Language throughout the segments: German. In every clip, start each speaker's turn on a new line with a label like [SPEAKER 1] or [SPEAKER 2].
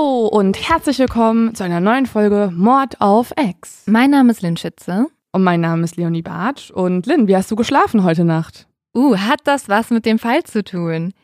[SPEAKER 1] und herzlich willkommen zu einer neuen Folge Mord auf Ex.
[SPEAKER 2] Mein Name ist Lynn Schütze.
[SPEAKER 1] Und mein Name ist Leonie Bartsch. Und Lynn, wie hast du geschlafen heute Nacht?
[SPEAKER 2] Uh, hat das was mit dem Fall zu tun?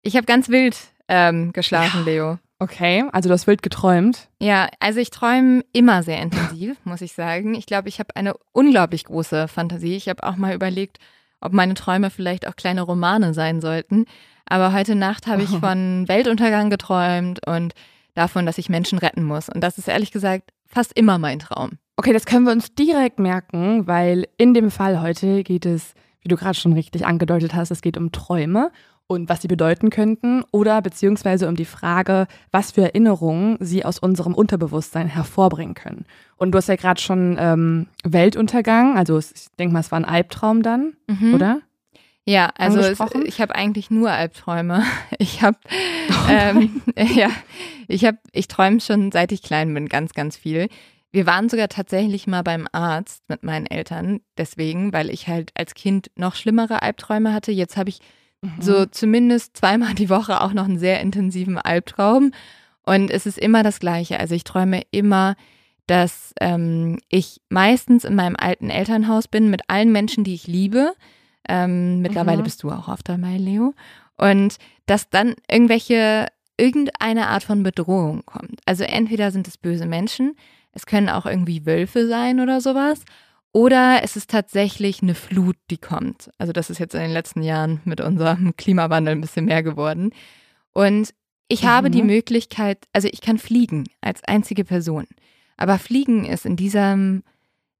[SPEAKER 2] Ich habe ganz wild ähm, geschlafen,
[SPEAKER 1] Ja.
[SPEAKER 2] Leo.
[SPEAKER 1] Okay, also du hast wild geträumt.
[SPEAKER 2] Ja, also ich träume immer sehr intensiv, muss ich sagen. Ich glaube, ich habe eine unglaublich große Fantasie. Ich habe auch mal überlegt, ob meine Träume vielleicht auch kleine Romane sein sollten. Aber heute Nacht habe ich von Weltuntergang geträumt und davon, dass ich Menschen retten muss. Und das ist ehrlich gesagt fast immer mein Traum.
[SPEAKER 1] Okay, das können wir uns direkt merken, weil in dem Fall heute geht es, wie du gerade schon richtig angedeutet hast, es geht um Träume und was sie bedeuten könnten oder beziehungsweise um die Frage, was für Erinnerungen sie aus unserem Unterbewusstsein hervorbringen können. Und du hast ja gerade schon ähm, Weltuntergang, also ich denke mal, es war ein Albtraum dann,
[SPEAKER 2] Mhm.
[SPEAKER 1] oder?
[SPEAKER 2] Ja, also es, ich habe eigentlich nur Albträume. Ich habe, ähm, ja, ich habe, ich träume schon seit ich klein bin ganz, ganz viel. Wir waren sogar tatsächlich mal beim Arzt mit meinen Eltern, deswegen, weil ich halt als Kind noch schlimmere Albträume hatte. Jetzt habe ich so zumindest zweimal die Woche auch noch einen sehr intensiven Albtraum. Und es ist immer das Gleiche. Also ich träume immer, dass ähm, ich meistens in meinem alten Elternhaus bin mit allen Menschen, die ich liebe. Ähm, mittlerweile
[SPEAKER 1] Mhm.
[SPEAKER 2] bist du auch oft dabei, Leo. Und dass dann irgendwelche, irgendeine Art von Bedrohung kommt. Also entweder sind es böse Menschen, es können auch irgendwie Wölfe sein oder sowas. Oder es ist tatsächlich eine Flut, die kommt. Also das ist jetzt in den letzten Jahren mit unserem Klimawandel ein bisschen mehr geworden. Und ich habe die
[SPEAKER 1] Mhm.
[SPEAKER 2] Möglichkeit, also ich kann fliegen als einzige Person. Aber fliegen ist in diesem,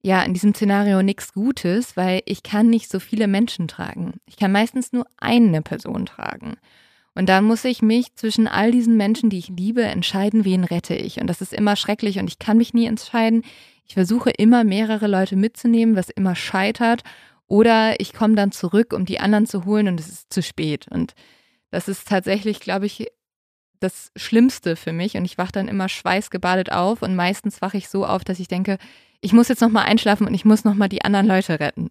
[SPEAKER 2] ja, in diesem Szenario nichts Gutes, weil ich kann nicht so viele Menschen tragen. Ich kann meistens nur eine Person tragen. Und dann muss ich mich zwischen all diesen Menschen, die ich liebe, entscheiden, wen rette ich. Und das ist immer schrecklich und ich kann mich nie entscheiden. Ich versuche immer mehrere Leute mitzunehmen, was immer scheitert. Oder ich komme dann zurück, um die anderen zu holen und es ist zu spät. Und das ist tatsächlich, glaube ich, das Schlimmste für mich. Und ich wache dann immer schweißgebadet auf und meistens wache ich so auf, dass ich denke, ich muss jetzt nochmal einschlafen und ich muss nochmal die anderen Leute retten.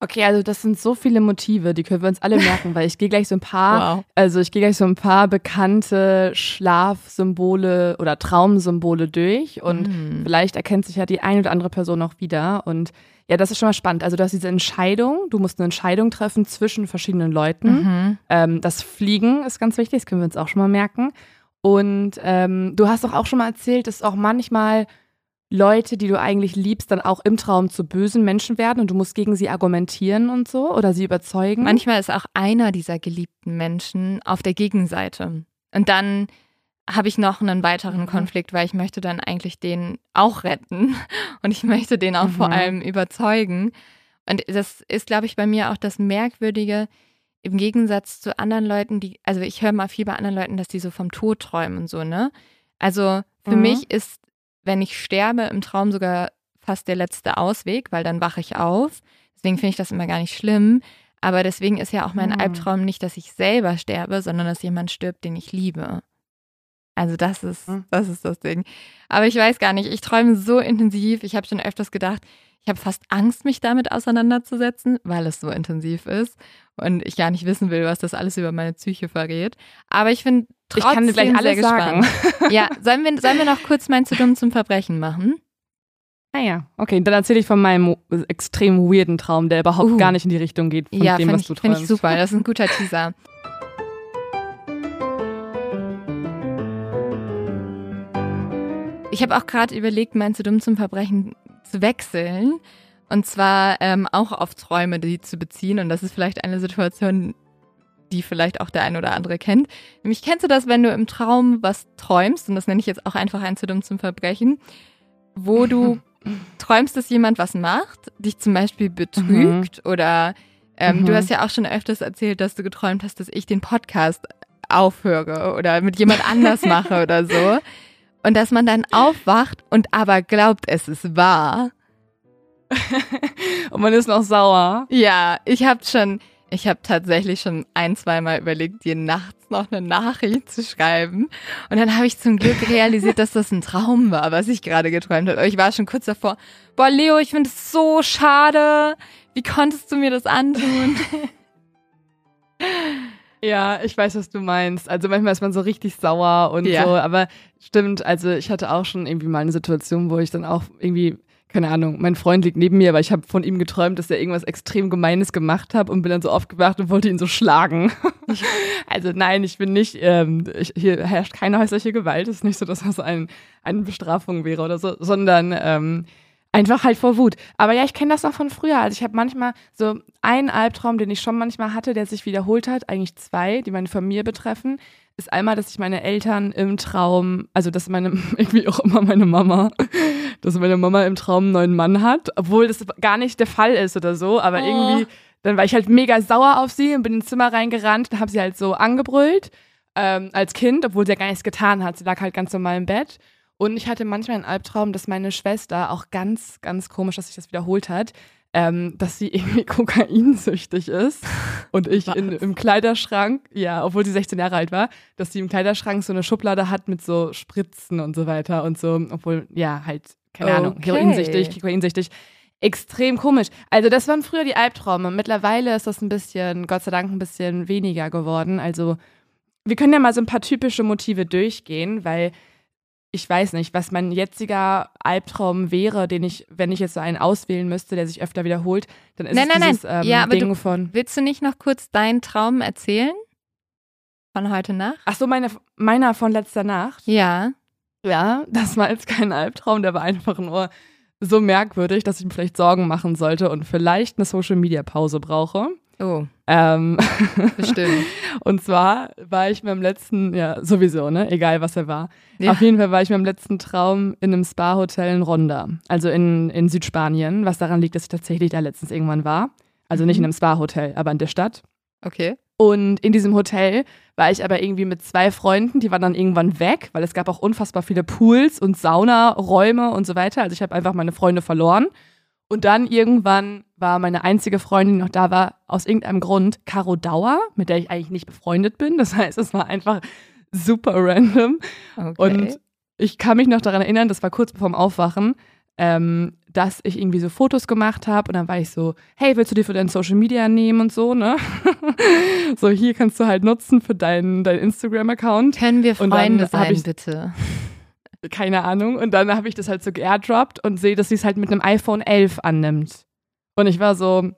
[SPEAKER 1] Okay, also das sind so viele Motive, die können wir uns alle merken, weil ich gehe gleich so ein paar
[SPEAKER 2] Wow.
[SPEAKER 1] Also ich gehe gleich so ein paar bekannte Schlafsymbole oder Traumsymbole durch und
[SPEAKER 2] Mm.
[SPEAKER 1] vielleicht erkennt sich ja die eine oder andere Person auch wieder. Und ja, das ist schon mal spannend. Also du hast diese Entscheidung, du musst eine Entscheidung treffen zwischen verschiedenen Leuten.
[SPEAKER 2] Mhm.
[SPEAKER 1] Ähm, das Fliegen ist ganz wichtig, das können wir uns auch schon mal merken. Und ähm, du hast doch auch schon mal erzählt, dass auch manchmal Leute, die du eigentlich liebst, dann auch im Traum zu bösen Menschen werden und du musst gegen sie argumentieren und so oder sie überzeugen.
[SPEAKER 2] Manchmal ist auch einer dieser geliebten Menschen auf der Gegenseite. Und dann habe ich noch einen weiteren
[SPEAKER 1] Mhm.
[SPEAKER 2] Konflikt, weil ich möchte dann eigentlich den auch retten und ich möchte den auch vor
[SPEAKER 1] Mhm.
[SPEAKER 2] allem überzeugen. Und das ist, glaube ich, bei mir auch das Merkwürdige im Gegensatz zu anderen Leuten, die, also ich höre mal viel bei anderen Leuten, dass die so vom Tod träumen und so, ne? Also für
[SPEAKER 1] Mhm.
[SPEAKER 2] mich ist, wenn ich sterbe, im Traum sogar fast der letzte Ausweg, weil dann wache ich auf. Deswegen finde ich das immer gar nicht schlimm. Aber deswegen ist ja auch mein
[SPEAKER 1] Mhm.
[SPEAKER 2] Albtraum nicht, dass ich selber sterbe, sondern dass jemand stirbt, den ich liebe. Also das ist,
[SPEAKER 1] Mhm.
[SPEAKER 2] das ist das Ding. Aber ich weiß gar nicht, ich träume so intensiv. Ich habe schon öfters gedacht, ich habe fast Angst, mich damit auseinanderzusetzen, weil es so intensiv ist und ich gar nicht wissen will, was das alles über meine Psyche verrät. Aber ich finde
[SPEAKER 1] ich
[SPEAKER 2] trotzdem
[SPEAKER 1] kann dir gleich
[SPEAKER 2] sehr
[SPEAKER 1] alles sagen.
[SPEAKER 2] gespannt. Ja, sollen wir, sollen wir noch kurz mein zu dumm zum Verbrechen machen?
[SPEAKER 1] Ah ja, okay, dann erzähle ich von meinem extrem weirden Traum, der überhaupt
[SPEAKER 2] Uh.
[SPEAKER 1] gar nicht in die Richtung geht von
[SPEAKER 2] ja,
[SPEAKER 1] dem,
[SPEAKER 2] finde
[SPEAKER 1] was
[SPEAKER 2] ich,
[SPEAKER 1] du träumst.
[SPEAKER 2] ich super. Das ist ein guter Teaser. Ich habe auch gerade überlegt, mein zu dumm zum Verbrechen zu wechseln. Und zwar ähm, auch auf Träume, die zu beziehen. Und das ist vielleicht eine Situation, die vielleicht auch der ein oder andere kennt. Nämlich kennst du das, wenn du im Traum was träumst, und das nenne ich jetzt auch einfach ein zu dumm zum Verbrechen, wo du träumst, dass jemand was macht, dich zum Beispiel betrügt oder ähm,
[SPEAKER 1] Mhm.
[SPEAKER 2] du hast ja auch schon öfters erzählt, dass du geträumt hast, dass ich den Podcast aufhöre oder mit jemand anders mache oder so. Und dass man dann aufwacht und aber glaubt, es ist wahr.
[SPEAKER 1] Und man ist noch sauer.
[SPEAKER 2] Ja, ich habe schon, ich habe tatsächlich schon ein, zweimal überlegt, dir nachts noch eine Nachricht zu schreiben. Und dann habe ich zum Glück realisiert, dass das ein Traum war, was ich gerade geträumt habe. Ich war schon kurz davor, boah, Leo, ich finde es so schade. Wie konntest du mir das antun?
[SPEAKER 1] Ja, ich weiß, was du meinst. Also manchmal ist man so richtig sauer und
[SPEAKER 2] Ja.
[SPEAKER 1] so, aber stimmt, also ich hatte auch schon irgendwie mal eine Situation, wo ich dann auch irgendwie, keine Ahnung, mein Freund liegt neben mir, aber ich habe von ihm geträumt, dass er irgendwas extrem Gemeines gemacht hat und bin dann so aufgewacht und wollte ihn so schlagen. also nein, ich bin nicht, ähm, ich, hier herrscht keine häusliche Gewalt. Es ist nicht so, dass das ein, eine Bestrafung wäre oder so, sondern ähm, Einfach halt vor Wut. Aber ja, ich kenne das auch von früher. Also ich habe manchmal so einen Albtraum, den ich schon manchmal hatte, der sich wiederholt hat. Eigentlich zwei, die meine Familie betreffen. Ist einmal, dass ich meine Eltern im Traum, also dass meine, irgendwie auch immer meine Mama, dass meine Mama im Traum einen neuen Mann hat, obwohl das gar nicht der Fall ist oder so. Aber
[SPEAKER 2] Oh.
[SPEAKER 1] irgendwie, dann war ich halt mega sauer auf sie und bin ins Zimmer reingerannt und habe sie halt so angebrüllt ähm, als Kind, obwohl sie ja gar nichts getan hat. Sie lag halt ganz normal im Bett. Und ich hatte manchmal einen Albtraum, dass meine Schwester, auch ganz, ganz komisch, dass sich das wiederholt hat, ähm, dass sie irgendwie kokainsüchtig ist und ich in, im Kleiderschrank, ja, obwohl sie 16 Jahre alt war, dass sie im Kleiderschrank so eine Schublade hat mit so Spritzen und so weiter und so, obwohl, ja, halt, keine Ahnung,
[SPEAKER 2] Okay.
[SPEAKER 1] heroinsüchtig, kokainsüchtig. Extrem komisch. Also das waren früher die Albträume. Mittlerweile ist das ein bisschen, Gott sei Dank, ein bisschen weniger geworden. Also wir können ja mal so ein paar typische Motive durchgehen, weil ich weiß nicht, was mein jetziger Albtraum wäre, den ich, wenn ich jetzt so einen auswählen müsste, der sich öfter wiederholt, dann ist
[SPEAKER 2] Nein,
[SPEAKER 1] es
[SPEAKER 2] nein,
[SPEAKER 1] dieses
[SPEAKER 2] nein.
[SPEAKER 1] Ähm,
[SPEAKER 2] Ja,
[SPEAKER 1] Ding
[SPEAKER 2] du-
[SPEAKER 1] von.
[SPEAKER 2] Willst du nicht noch kurz deinen Traum erzählen? Von heute Nacht?
[SPEAKER 1] Ach so, meine, meiner von letzter Nacht.
[SPEAKER 2] Ja.
[SPEAKER 1] Ja, das war jetzt kein Albtraum, der war einfach nur so merkwürdig, dass ich mir vielleicht Sorgen machen sollte und vielleicht eine Social Media Pause brauche.
[SPEAKER 2] Oh,
[SPEAKER 1] Ähm,
[SPEAKER 2] bestimmt.
[SPEAKER 1] und zwar war ich beim letzten, ja, sowieso, ne? Egal was er war.
[SPEAKER 2] Ja.
[SPEAKER 1] Auf jeden Fall war ich beim letzten Traum in einem Spa-Hotel in Ronda, also in, in Südspanien, was daran liegt, dass ich tatsächlich da letztens irgendwann war. Also nicht in
[SPEAKER 2] Mhm.
[SPEAKER 1] einem Spa-Hotel, aber in der Stadt.
[SPEAKER 2] Okay.
[SPEAKER 1] Und in diesem Hotel war ich aber irgendwie mit zwei Freunden, die waren dann irgendwann weg, weil es gab auch unfassbar viele Pools und Saunaräume und so weiter. Also ich habe einfach meine Freunde verloren. Und dann irgendwann war meine einzige Freundin, die noch da war, aus irgendeinem Grund Caro Dauer, mit der ich eigentlich nicht befreundet bin. Das heißt, es war einfach super random.
[SPEAKER 2] okay.
[SPEAKER 1] Und ich kann mich noch daran erinnern, das war kurz bevor dem Aufwachen, ähm, dass ich irgendwie so Fotos gemacht habe und dann war ich so, hey, willst du die für dein Social Media nehmen und so, ne? so, hier kannst du halt nutzen für deinen dein Instagram-Account.
[SPEAKER 2] Können wir Freunde sein, bitte?
[SPEAKER 1] Keine Ahnung. Und dann habe ich das halt so geairdroppt und sehe, dass sie es halt mit einem iPhone 11 annimmt. Und ich war so,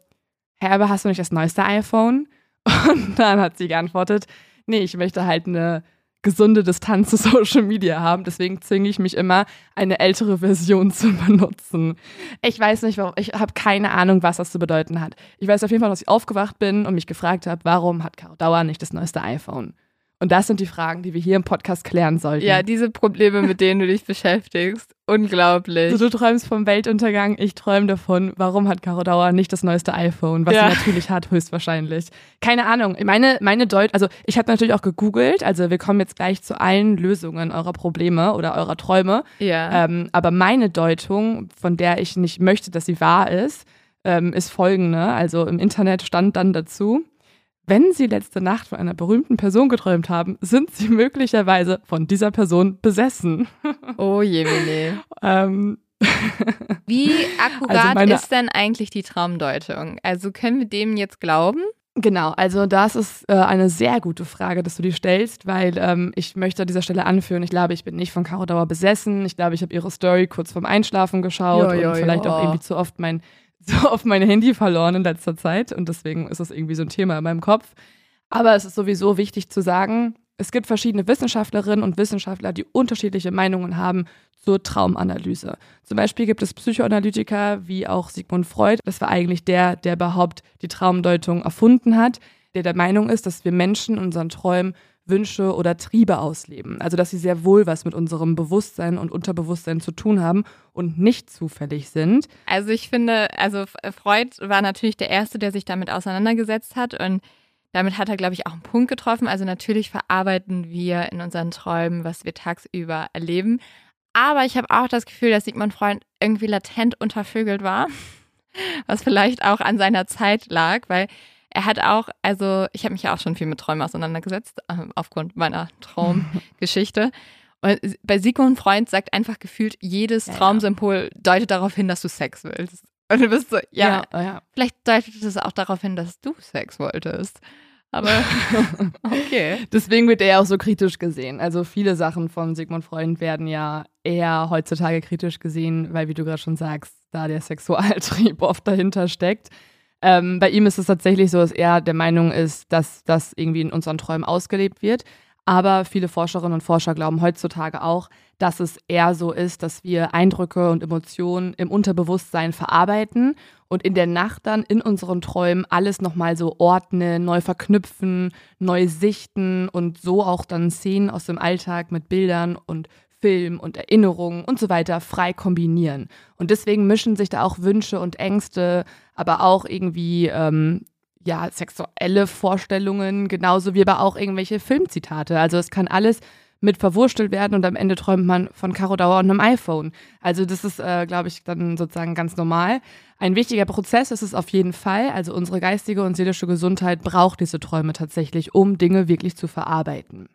[SPEAKER 1] hä, aber hast du nicht das neueste iPhone? Und dann hat sie geantwortet, nee, ich möchte halt eine gesunde Distanz zu Social Media haben. Deswegen zwinge ich mich immer, eine ältere Version zu benutzen. Ich weiß nicht, warum. Ich habe keine Ahnung, was das zu bedeuten hat. Ich weiß auf jeden Fall, dass ich aufgewacht bin und mich gefragt habe, warum hat Caro Dauer nicht das neueste iPhone? Und das sind die Fragen, die wir hier im Podcast klären sollten.
[SPEAKER 2] Ja, diese Probleme, mit denen du dich beschäftigst. Unglaublich.
[SPEAKER 1] Also du träumst vom Weltuntergang, ich träume davon, warum hat Caro Dauer nicht das neueste iPhone, was
[SPEAKER 2] Ja.
[SPEAKER 1] sie natürlich hat, höchstwahrscheinlich. Keine Ahnung. Meine, meine Deut, also ich habe natürlich auch gegoogelt, also wir kommen jetzt gleich zu allen Lösungen eurer Probleme oder eurer Träume.
[SPEAKER 2] ja.
[SPEAKER 1] Ähm, aber meine Deutung, von der ich nicht möchte, dass sie wahr ist, ähm, ist folgende. Also im Internet stand dann dazu, wenn Sie letzte Nacht von einer berühmten Person geträumt haben, sind Sie möglicherweise von dieser Person besessen.
[SPEAKER 2] oh je, Mene.
[SPEAKER 1] ähm,
[SPEAKER 2] Wie akkurat
[SPEAKER 1] Also
[SPEAKER 2] ist denn eigentlich die Traumdeutung? Also können wir dem jetzt glauben?
[SPEAKER 1] Genau, also das ist äh, eine sehr gute Frage, dass du die stellst, weil ähm, ich möchte an dieser Stelle anführen, ich glaube, ich bin nicht von Caro Dauer besessen. Ich glaube, ich habe ihre Story kurz vorm Einschlafen geschaut
[SPEAKER 2] Ja, ja,
[SPEAKER 1] und vielleicht
[SPEAKER 2] ja.
[SPEAKER 1] auch irgendwie zu oft mein, so oft mein Handy verloren in letzter Zeit und deswegen ist das irgendwie so ein Thema in meinem Kopf. Aber es ist sowieso wichtig zu sagen, es gibt verschiedene Wissenschaftlerinnen und Wissenschaftler, die unterschiedliche Meinungen haben zur Traumanalyse. Zum Beispiel gibt es Psychoanalytiker wie auch Sigmund Freud. Das war eigentlich der, der überhaupt die Traumdeutung erfunden hat, der der Meinung ist, dass wir Menschen unseren Träumen Wünsche oder Triebe ausleben. Also dass sie sehr wohl was mit unserem Bewusstsein und Unterbewusstsein zu tun haben und nicht zufällig sind.
[SPEAKER 2] Also ich finde, also Freud war natürlich der Erste, der sich damit auseinandergesetzt hat und damit hat er, glaube ich, auch einen Punkt getroffen. Also natürlich verarbeiten wir in unseren Träumen, was wir tagsüber erleben. Aber ich habe auch das Gefühl, dass Sigmund Freud irgendwie latent untervögelt war, was vielleicht auch an seiner Zeit lag, weil er hat auch, also ich habe mich ja auch schon viel mit Träumen auseinandergesetzt, ähm, aufgrund meiner Traumgeschichte. Und bei Sigmund Freud sagt einfach gefühlt, jedes
[SPEAKER 1] Ja.
[SPEAKER 2] Traumsymbol deutet darauf hin, dass du Sex willst. Und du bist so, ja,
[SPEAKER 1] ja, ja.
[SPEAKER 2] vielleicht deutet es auch darauf hin, dass du Sex wolltest. aber okay.
[SPEAKER 1] Deswegen wird er ja auch so kritisch gesehen. Also viele Sachen von Sigmund Freud werden ja eher heutzutage kritisch gesehen, weil, wie du gerade schon sagst, da der Sexualtrieb oft dahinter steckt. Ähm, bei ihm ist es tatsächlich so, dass er der Meinung ist, dass das irgendwie in unseren Träumen ausgelebt wird. Aber viele Forscherinnen und Forscher glauben heutzutage auch, dass es eher so ist, dass wir Eindrücke und Emotionen im Unterbewusstsein verarbeiten und in der Nacht dann in unseren Träumen alles nochmal so ordnen, neu verknüpfen, neu sichten und so auch dann Szenen aus dem Alltag mit Bildern und Film und Erinnerungen und so weiter frei kombinieren. Und deswegen mischen sich da auch Wünsche und Ängste, aber auch irgendwie ähm, ja sexuelle Vorstellungen, genauso wie aber auch irgendwelche Filmzitate. Also es kann alles mit verwurstelt werden und am Ende träumt man von Caro Dauer und einem iPhone. Also das ist, äh, glaube ich, dann sozusagen ganz normal. Ein wichtiger Prozess ist es auf jeden Fall. Also unsere geistige und seelische Gesundheit braucht diese Träume tatsächlich, um Dinge wirklich zu verarbeiten.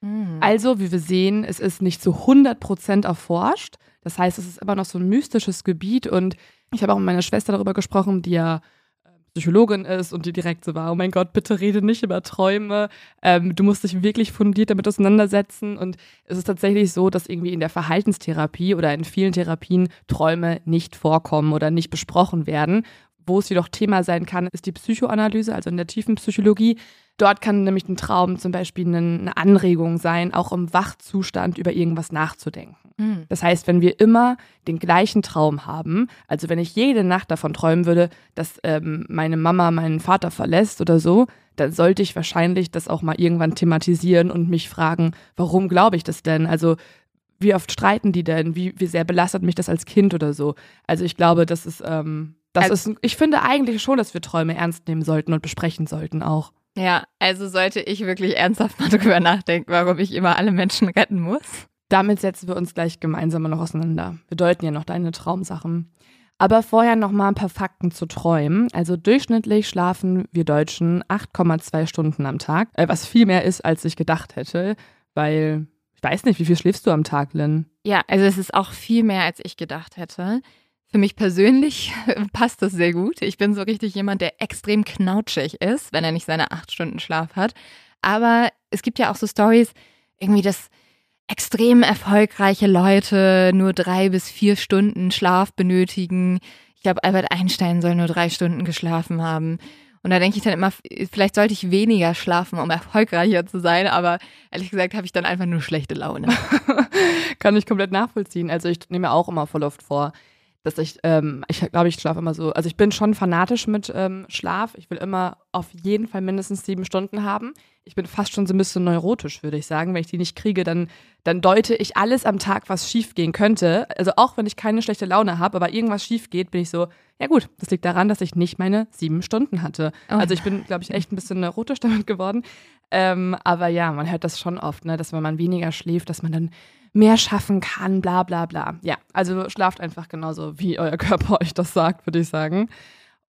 [SPEAKER 1] Mhm. Also, wie wir sehen, es ist nicht zu 100 Prozent erforscht. Das heißt, es ist immer noch so ein mystisches Gebiet und ich habe auch mit meiner Schwester darüber gesprochen, die ja äh, Psychologin ist und die direkt so war, oh mein Gott, bitte rede nicht über Träume, ähm, du musst dich wirklich fundiert damit auseinandersetzen und es ist tatsächlich so, dass irgendwie in der Verhaltenstherapie oder in vielen Therapien Träume nicht vorkommen oder nicht besprochen werden. Wo es jedoch Thema sein kann, ist die Psychoanalyse, also in der tiefen Psychologie. Dort kann nämlich ein Traum zum Beispiel eine, Anregung sein, auch im Wachzustand über irgendwas nachzudenken. Mhm. Das heißt, wenn wir immer den gleichen Traum haben, also wenn ich jede Nacht davon träumen würde, dass ähm, meine Mama meinen Vater verlässt oder so, dann sollte ich wahrscheinlich das auch mal irgendwann thematisieren und mich fragen, warum glaube ich das denn? Also wie oft streiten die denn? Wie, wie sehr belastet mich das als Kind oder so? Also ich glaube, das ist, ähm, das also, ist, ich finde eigentlich schon, dass wir Träume ernst nehmen sollten und besprechen sollten auch.
[SPEAKER 2] Ja, also sollte ich wirklich ernsthaft mal drüber nachdenken, warum ich immer alle Menschen retten muss.
[SPEAKER 1] Damit setzen wir uns gleich gemeinsam noch auseinander. Wir deuten ja noch deine Traumsachen. Aber vorher noch mal ein paar Fakten zu Träumen. Also durchschnittlich schlafen wir Deutschen 8,2 Stunden am Tag, äh, was viel mehr ist, als ich gedacht hätte, weil ich weiß nicht, wie viel schläfst du am Tag, Lynn?
[SPEAKER 2] Ja, also es ist auch viel mehr, als ich gedacht hätte. Für mich persönlich passt das sehr gut. Ich bin so richtig jemand, der extrem knautschig ist, wenn er nicht seine acht Stunden Schlaf hat. Aber es gibt ja auch so Stories, irgendwie, dass extrem erfolgreiche Leute nur drei bis vier Stunden Schlaf benötigen. Ich glaube, Albert Einstein soll nur drei Stunden geschlafen haben. Und da denke ich dann immer, vielleicht sollte ich weniger schlafen, um erfolgreicher zu sein, aber ehrlich gesagt habe ich dann einfach nur schlechte Laune.
[SPEAKER 1] Kann ich komplett nachvollziehen. Also ich nehme mir auch immer voll oft vor, dass ich, ähm, ich glaube, ich schlafe immer so, also ich bin schon fanatisch mit ähm, Schlaf. Ich will immer auf jeden Fall mindestens sieben Stunden haben. Ich bin fast schon so ein bisschen neurotisch, würde ich sagen. Wenn ich die nicht kriege, dann, dann deute ich alles am Tag, was schief gehen könnte. Also auch wenn ich keine schlechte Laune habe, aber irgendwas schief geht, bin ich so, ja gut, das liegt daran, dass ich nicht meine sieben Stunden hatte. Oh. Also ich bin, glaube ich, echt ein bisschen neurotisch damit geworden. Ähm, aber ja, man hört das schon oft, ne, dass wenn man weniger schläft, dass man dann mehr schaffen kann, bla bla bla. Ja, also schlaft einfach genauso, wie euer Körper euch das sagt, würde ich sagen.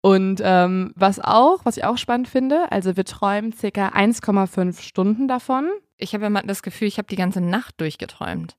[SPEAKER 1] Und ähm, was auch, was ich auch spannend finde, also wir träumen circa 1,5 Stunden davon.
[SPEAKER 2] Ich habe immer das Gefühl, ich habe die ganze Nacht durchgeträumt.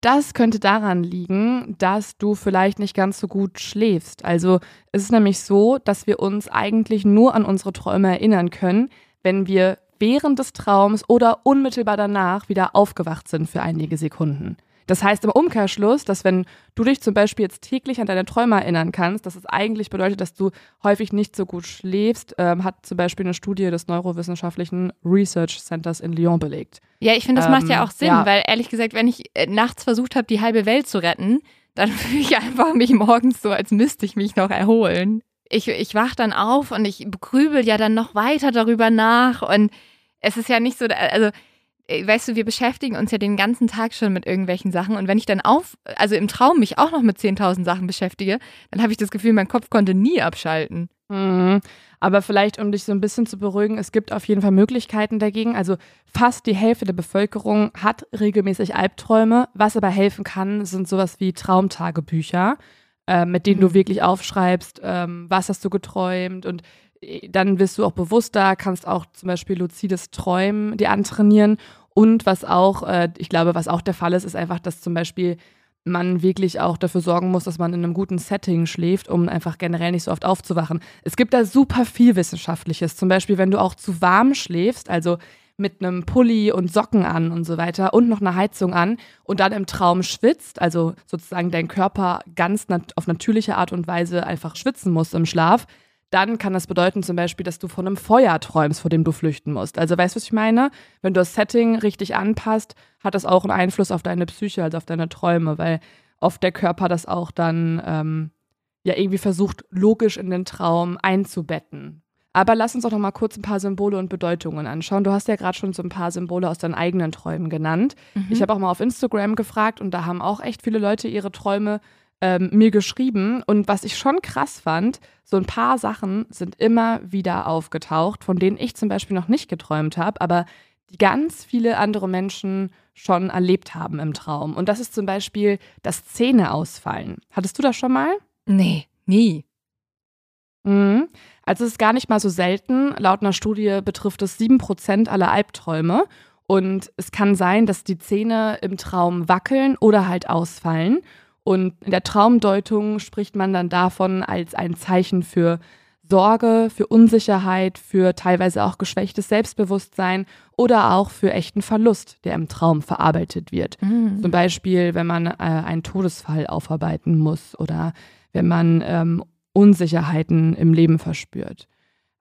[SPEAKER 1] Das könnte daran liegen, dass du vielleicht nicht ganz so gut schläfst. Also es ist nämlich so, dass wir uns eigentlich nur an unsere Träume erinnern können, wenn wir während des Traums oder unmittelbar danach wieder aufgewacht sind für einige Sekunden. Das heißt im Umkehrschluss, dass wenn du dich zum Beispiel jetzt täglich an deine Träume erinnern kannst, dass es eigentlich bedeutet, dass du häufig nicht so gut schläfst, ähm, hat zum Beispiel eine Studie des Neurowissenschaftlichen Research Centers in Lyon belegt.
[SPEAKER 2] Ja, ich finde, das ähm, macht ja ähm, auch Sinn, ja. weil ehrlich gesagt, wenn ich äh, nachts versucht habe, die halbe Welt zu retten, dann fühle ich einfach mich morgens so, als müsste ich mich noch erholen. Ich, ich wach dann auf und ich grübel ja dann noch weiter darüber nach und es ist ja nicht so, also äh, weißt du, wir beschäftigen uns ja den ganzen Tag schon mit irgendwelchen Sachen und wenn ich dann auf, also im Traum mich auch noch mit 10.000 Sachen beschäftige, dann habe ich das Gefühl, mein Kopf konnte nie abschalten.
[SPEAKER 1] Mhm. Aber vielleicht, um dich so ein bisschen zu beruhigen, es gibt auf jeden Fall Möglichkeiten dagegen. Also fast die Hälfte der Bevölkerung hat regelmäßig Albträume. Was aber helfen kann, sind sowas wie Traumtagebücher, äh, mit denen mhm. du wirklich aufschreibst, ähm, was hast du geträumt und dann wirst du auch bewusster, kannst auch zum Beispiel luzides Träumen dir antrainieren. Und was auch, äh, ich glaube, was auch der Fall ist, ist einfach, dass zum Beispiel man wirklich auch dafür sorgen muss, dass man in einem guten Setting schläft, um einfach generell nicht so oft aufzuwachen. Es gibt da super viel Wissenschaftliches. Zum Beispiel, wenn du auch zu warm schläfst, also mit einem Pulli und Socken an und so weiter und noch eine Heizung an und dann im Traum schwitzt, also sozusagen dein Körper ganz nat auf natürliche Art und Weise einfach schwitzen muss im Schlaf, dann kann das bedeuten zum Beispiel, dass du von einem Feuer träumst, vor dem du flüchten musst. Also weißt du, was ich meine? Wenn du das Setting richtig anpasst, hat das auch einen Einfluss auf deine Psyche, also auf deine Träume, weil oft der Körper das auch dann ähm, ja irgendwie versucht, logisch in den Traum einzubetten. Aber lass uns auch noch mal kurz ein paar Symbole und Bedeutungen anschauen. Du hast ja gerade schon so ein paar Symbole aus deinen eigenen Träumen genannt. Mhm. Ich habe auch mal auf Instagram gefragt und da haben auch echt viele Leute ihre Träume ähm, mir geschrieben. Und was ich schon krass fand, so ein paar Sachen sind immer wieder aufgetaucht, von denen ich zum Beispiel noch nicht geträumt habe, aber die ganz viele andere Menschen schon erlebt haben im Traum. Und das ist zum Beispiel das Zähne ausfallen. Hattest du das schon mal?
[SPEAKER 2] Nee, nie.
[SPEAKER 1] Mhm. Also es ist gar nicht mal so selten. Laut einer Studie betrifft es 7% aller Albträume. Und es kann sein, dass die Zähne im Traum wackeln oder halt ausfallen. Und in der Traumdeutung spricht man dann davon als ein Zeichen für Sorge, für Unsicherheit, für teilweise auch geschwächtes Selbstbewusstsein oder auch für echten Verlust, der im Traum verarbeitet wird. Mhm. Zum Beispiel, wenn man äh, einen Todesfall aufarbeiten muss oder wenn man ähm, Unsicherheiten im Leben verspürt.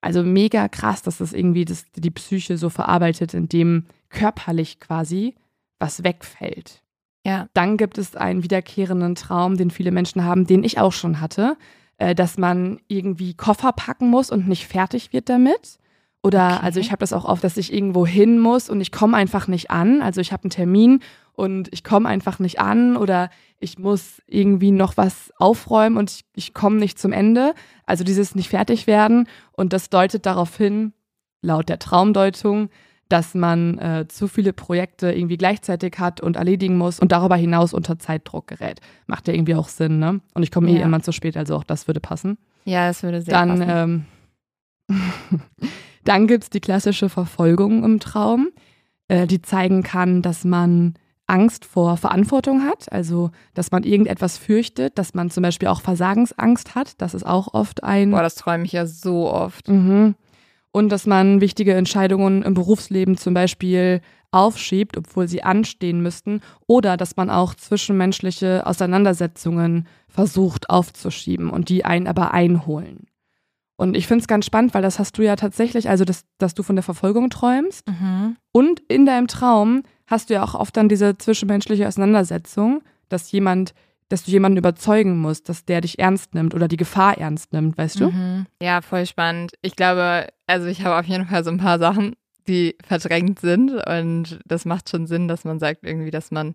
[SPEAKER 1] Also mega krass, dass das irgendwie das, die Psyche so verarbeitet, indem körperlich quasi was wegfällt.
[SPEAKER 2] Ja.
[SPEAKER 1] Dann gibt es einen wiederkehrenden Traum, den viele Menschen haben, den ich auch schon hatte, äh, dass man irgendwie Koffer packen muss und nicht fertig wird damit. Oder okay. also ich habe das auch oft, dass ich irgendwo hin muss und ich komme einfach nicht an. Also ich habe einen Termin und ich komme einfach nicht an oder ich muss irgendwie noch was aufräumen und ich, ich komme nicht zum Ende. Also dieses nicht fertig werden und das deutet darauf hin, laut der Traumdeutung, dass man äh, zu viele Projekte irgendwie gleichzeitig hat und erledigen muss und darüber hinaus unter Zeitdruck gerät. Macht ja irgendwie auch Sinn, ne? Und ich komme eh ja. eh immer zu spät, also auch das würde passen.
[SPEAKER 2] Ja, das würde sehr
[SPEAKER 1] Dann,
[SPEAKER 2] passen.
[SPEAKER 1] Ähm, Dann gibt es die klassische Verfolgung im Traum, äh, die zeigen kann, dass man Angst vor Verantwortung hat, also dass man irgendetwas fürchtet, dass man zum Beispiel auch Versagensangst hat. Das ist auch oft ein.
[SPEAKER 2] Boah, das träume ich ja so oft.
[SPEAKER 1] Mhm. Und dass man wichtige Entscheidungen im Berufsleben zum Beispiel aufschiebt, obwohl sie anstehen müssten, oder dass man auch zwischenmenschliche Auseinandersetzungen versucht aufzuschieben und die einen aber einholen. Und ich finde es ganz spannend, weil das hast du ja tatsächlich, also dass, dass du von der Verfolgung träumst. Mhm. Und in deinem Traum hast du ja auch oft dann diese zwischenmenschliche Auseinandersetzung, dass jemand, dass du jemanden überzeugen musst, dass der dich ernst nimmt oder die Gefahr ernst nimmt, weißt du? Mhm.
[SPEAKER 2] Ja, voll spannend. Ich glaube, also ich habe auf jeden Fall so ein paar Sachen, die verdrängt sind und das macht schon Sinn, dass man sagt irgendwie, dass man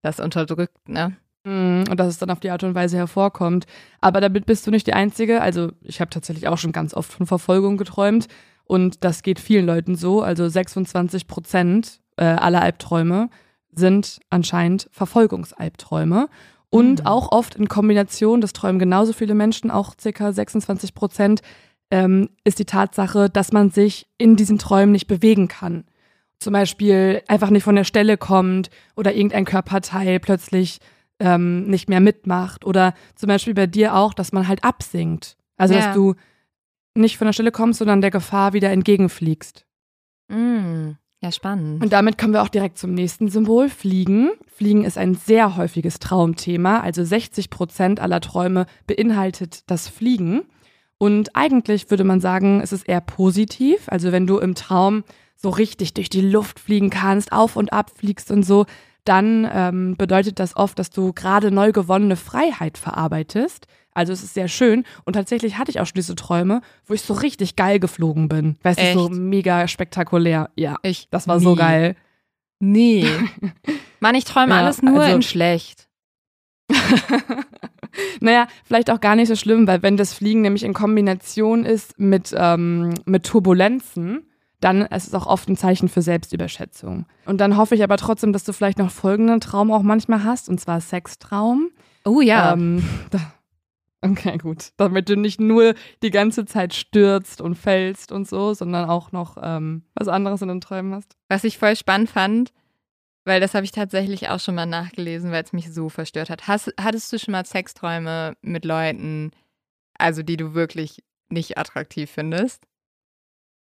[SPEAKER 2] das unterdrückt, ne?
[SPEAKER 1] Mhm, und dass es dann auf die Art und Weise hervorkommt. Aber damit bist du nicht die Einzige. Also ich habe tatsächlich auch schon ganz oft von Verfolgung geträumt. Und das geht vielen Leuten so. Also 26 Prozent äh, aller Albträume sind anscheinend Verfolgungsalbträume. Und mhm. auch oft in Kombination, das träumen genauso viele Menschen, auch circa 26 Prozent, ähm, ist die Tatsache, dass man sich in diesen Träumen nicht bewegen kann. Zum Beispiel einfach nicht von der Stelle kommt oder irgendein Körperteil plötzlich ähm, nicht mehr mitmacht. Oder zum Beispiel bei dir auch, dass man halt absinkt. Also, ja. dass du nicht von der Stelle kommst, sondern der Gefahr wieder entgegenfliegst.
[SPEAKER 2] Mm, ja, spannend.
[SPEAKER 1] Und damit kommen wir auch direkt zum nächsten Symbol, Fliegen. Fliegen ist ein sehr häufiges Traumthema. Also 60 Prozent aller Träume beinhaltet das Fliegen. Und eigentlich würde man sagen, es ist eher positiv. Also wenn du im Traum so richtig durch die Luft fliegen kannst, auf und ab fliegst und so, dann ähm, bedeutet das oft, dass du gerade neu gewonnene Freiheit verarbeitest. Also es ist sehr schön. Und tatsächlich hatte ich auch schon diese Träume, wo ich so richtig geil geflogen bin. Weißt du, so mega spektakulär. Ja,
[SPEAKER 2] ich
[SPEAKER 1] das war nie. so geil.
[SPEAKER 2] Nee. Mann, ich träume ja, alles nur also, in schlecht.
[SPEAKER 1] naja, vielleicht auch gar nicht so schlimm, weil wenn das Fliegen nämlich in Kombination ist mit, ähm, mit Turbulenzen, dann ist es auch oft ein Zeichen für Selbstüberschätzung. Und dann hoffe ich aber trotzdem, dass du vielleicht noch folgenden Traum auch manchmal hast, und zwar Sextraum.
[SPEAKER 2] Oh ja.
[SPEAKER 1] Ähm, da, okay, gut. Damit du nicht nur die ganze Zeit stürzt und fällst und so, sondern auch noch ähm, was anderes in den Träumen hast.
[SPEAKER 2] Was ich voll spannend fand, Weil das habe ich tatsächlich auch schon mal nachgelesen, weil es mich so verstört hat. Hast, hattest du schon mal Sexträume mit Leuten, also die du wirklich nicht attraktiv findest?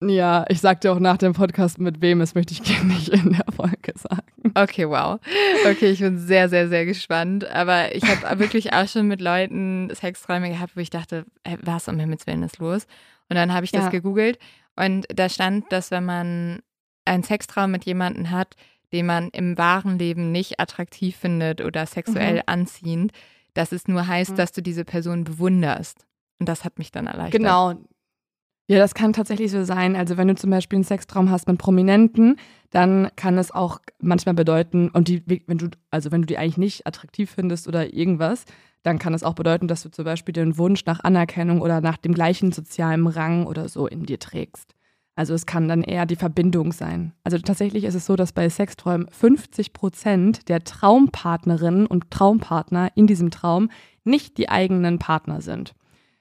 [SPEAKER 1] Ja, ich sagte auch nach dem Podcast, mit wem, das möchte ich gerne nicht in der Folge sagen.
[SPEAKER 2] Okay, wow. Okay, ich bin sehr, sehr, sehr gespannt. Aber ich habe wirklich auch schon mit Leuten Sexträume gehabt, wo ich dachte, was um Himmels Willen ist los? Und dann habe ich das ja. gegoogelt und da stand, dass wenn man einen Sextraum mit jemandem hat, den man im wahren Leben nicht attraktiv findet oder sexuell mhm. anziehend, dass es nur heißt, mhm. dass du diese Person bewunderst. Und das hat mich dann erleichtert.
[SPEAKER 1] Genau. Ja, das kann tatsächlich so sein. Also wenn du zum Beispiel einen Sextraum hast mit Prominenten, dann kann es auch manchmal bedeuten, und die, wenn du, also wenn du die eigentlich nicht attraktiv findest oder irgendwas, dann kann es auch bedeuten, dass du zum Beispiel den Wunsch nach Anerkennung oder nach dem gleichen sozialen Rang oder so in dir trägst. Also es kann dann eher die Verbindung sein. Also tatsächlich ist es so, dass bei Sexträumen 50 Prozent der Traumpartnerinnen und Traumpartner in diesem Traum nicht die eigenen Partner sind.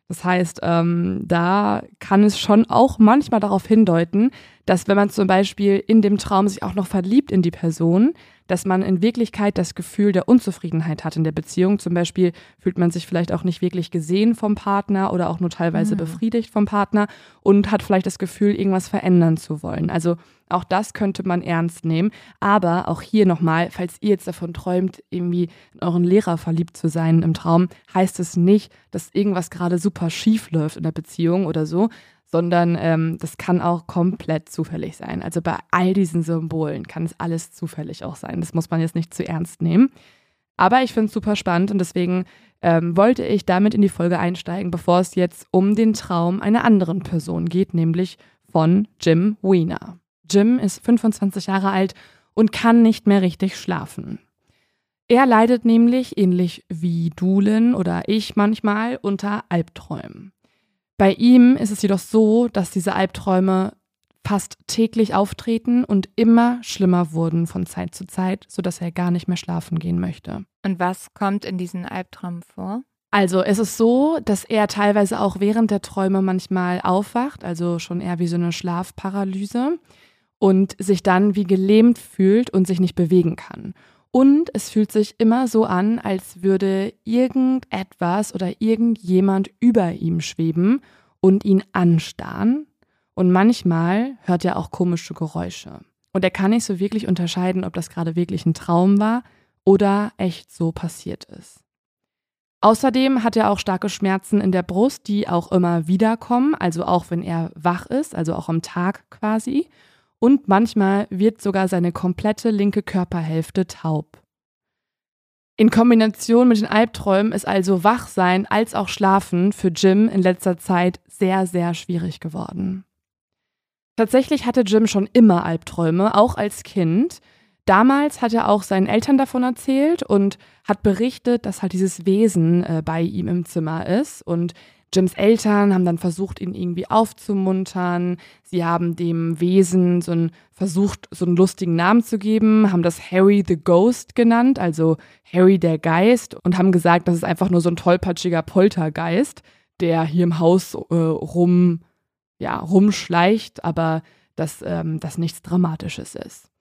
[SPEAKER 1] Das heißt, ähm, da kann es schon auch manchmal darauf hindeuten, dass wenn man zum Beispiel in dem Traum sich auch noch verliebt in die Person, dass man in Wirklichkeit das Gefühl der Unzufriedenheit hat in der Beziehung. Zum Beispiel fühlt man sich vielleicht auch nicht wirklich gesehen vom Partner oder auch nur teilweise mhm. befriedigt vom Partner und hat vielleicht das Gefühl, irgendwas verändern zu wollen. Also auch das könnte man ernst nehmen. Aber auch hier nochmal, falls ihr jetzt davon träumt, irgendwie in euren Lehrer verliebt zu sein im Traum, heißt es nicht, dass irgendwas gerade super schief läuft in der Beziehung oder so, sondern ähm, das kann auch komplett zufällig sein. Also bei all diesen Symbolen kann es alles zufällig auch sein. Das muss man jetzt nicht zu ernst nehmen. Aber ich finde es super spannend und deswegen ähm, wollte ich damit in die Folge einsteigen, bevor es jetzt um den Traum einer anderen Person geht, nämlich von Jim Wiener. Jim ist 25 Jahre alt und kann nicht mehr richtig schlafen. Er leidet nämlich, ähnlich wie Dulen oder ich manchmal, unter Albträumen. Bei ihm ist es jedoch so, dass diese Albträume fast täglich auftreten und immer schlimmer wurden von Zeit zu Zeit, sodass er gar nicht mehr schlafen gehen möchte.
[SPEAKER 2] Und was kommt in diesen Albträumen vor?
[SPEAKER 1] Also es ist so, dass er teilweise auch während der Träume manchmal aufwacht, also schon eher wie so eine Schlafparalyse und sich dann wie gelähmt fühlt und sich nicht bewegen kann. Und es fühlt sich immer so an, als würde irgendetwas oder irgendjemand über ihm schweben und ihn anstarren. Und manchmal hört er auch komische Geräusche. Und er kann nicht so wirklich unterscheiden, ob das gerade wirklich ein Traum war oder echt so passiert ist. Außerdem hat er auch starke Schmerzen in der Brust, die auch immer wiederkommen, also auch wenn er wach ist, also auch am Tag quasi und manchmal wird sogar seine komplette linke Körperhälfte taub. In Kombination mit den Albträumen ist also Wachsein als auch Schlafen für Jim in letzter Zeit sehr, sehr schwierig geworden. Tatsächlich hatte Jim schon immer Albträume, auch als Kind. Damals hat er auch seinen Eltern davon erzählt und hat berichtet, dass halt dieses Wesen äh, bei ihm im Zimmer ist und Jims Eltern haben dann versucht, ihn irgendwie aufzumuntern. Sie haben dem Wesen so einen, versucht, so einen lustigen Namen zu geben, haben das Harry the Ghost genannt, also Harry der Geist, und haben gesagt, das ist einfach nur so ein tollpatschiger Poltergeist, der hier im Haus äh, rum, ja, rumschleicht, aber dass ähm, das nichts Dramatisches ist.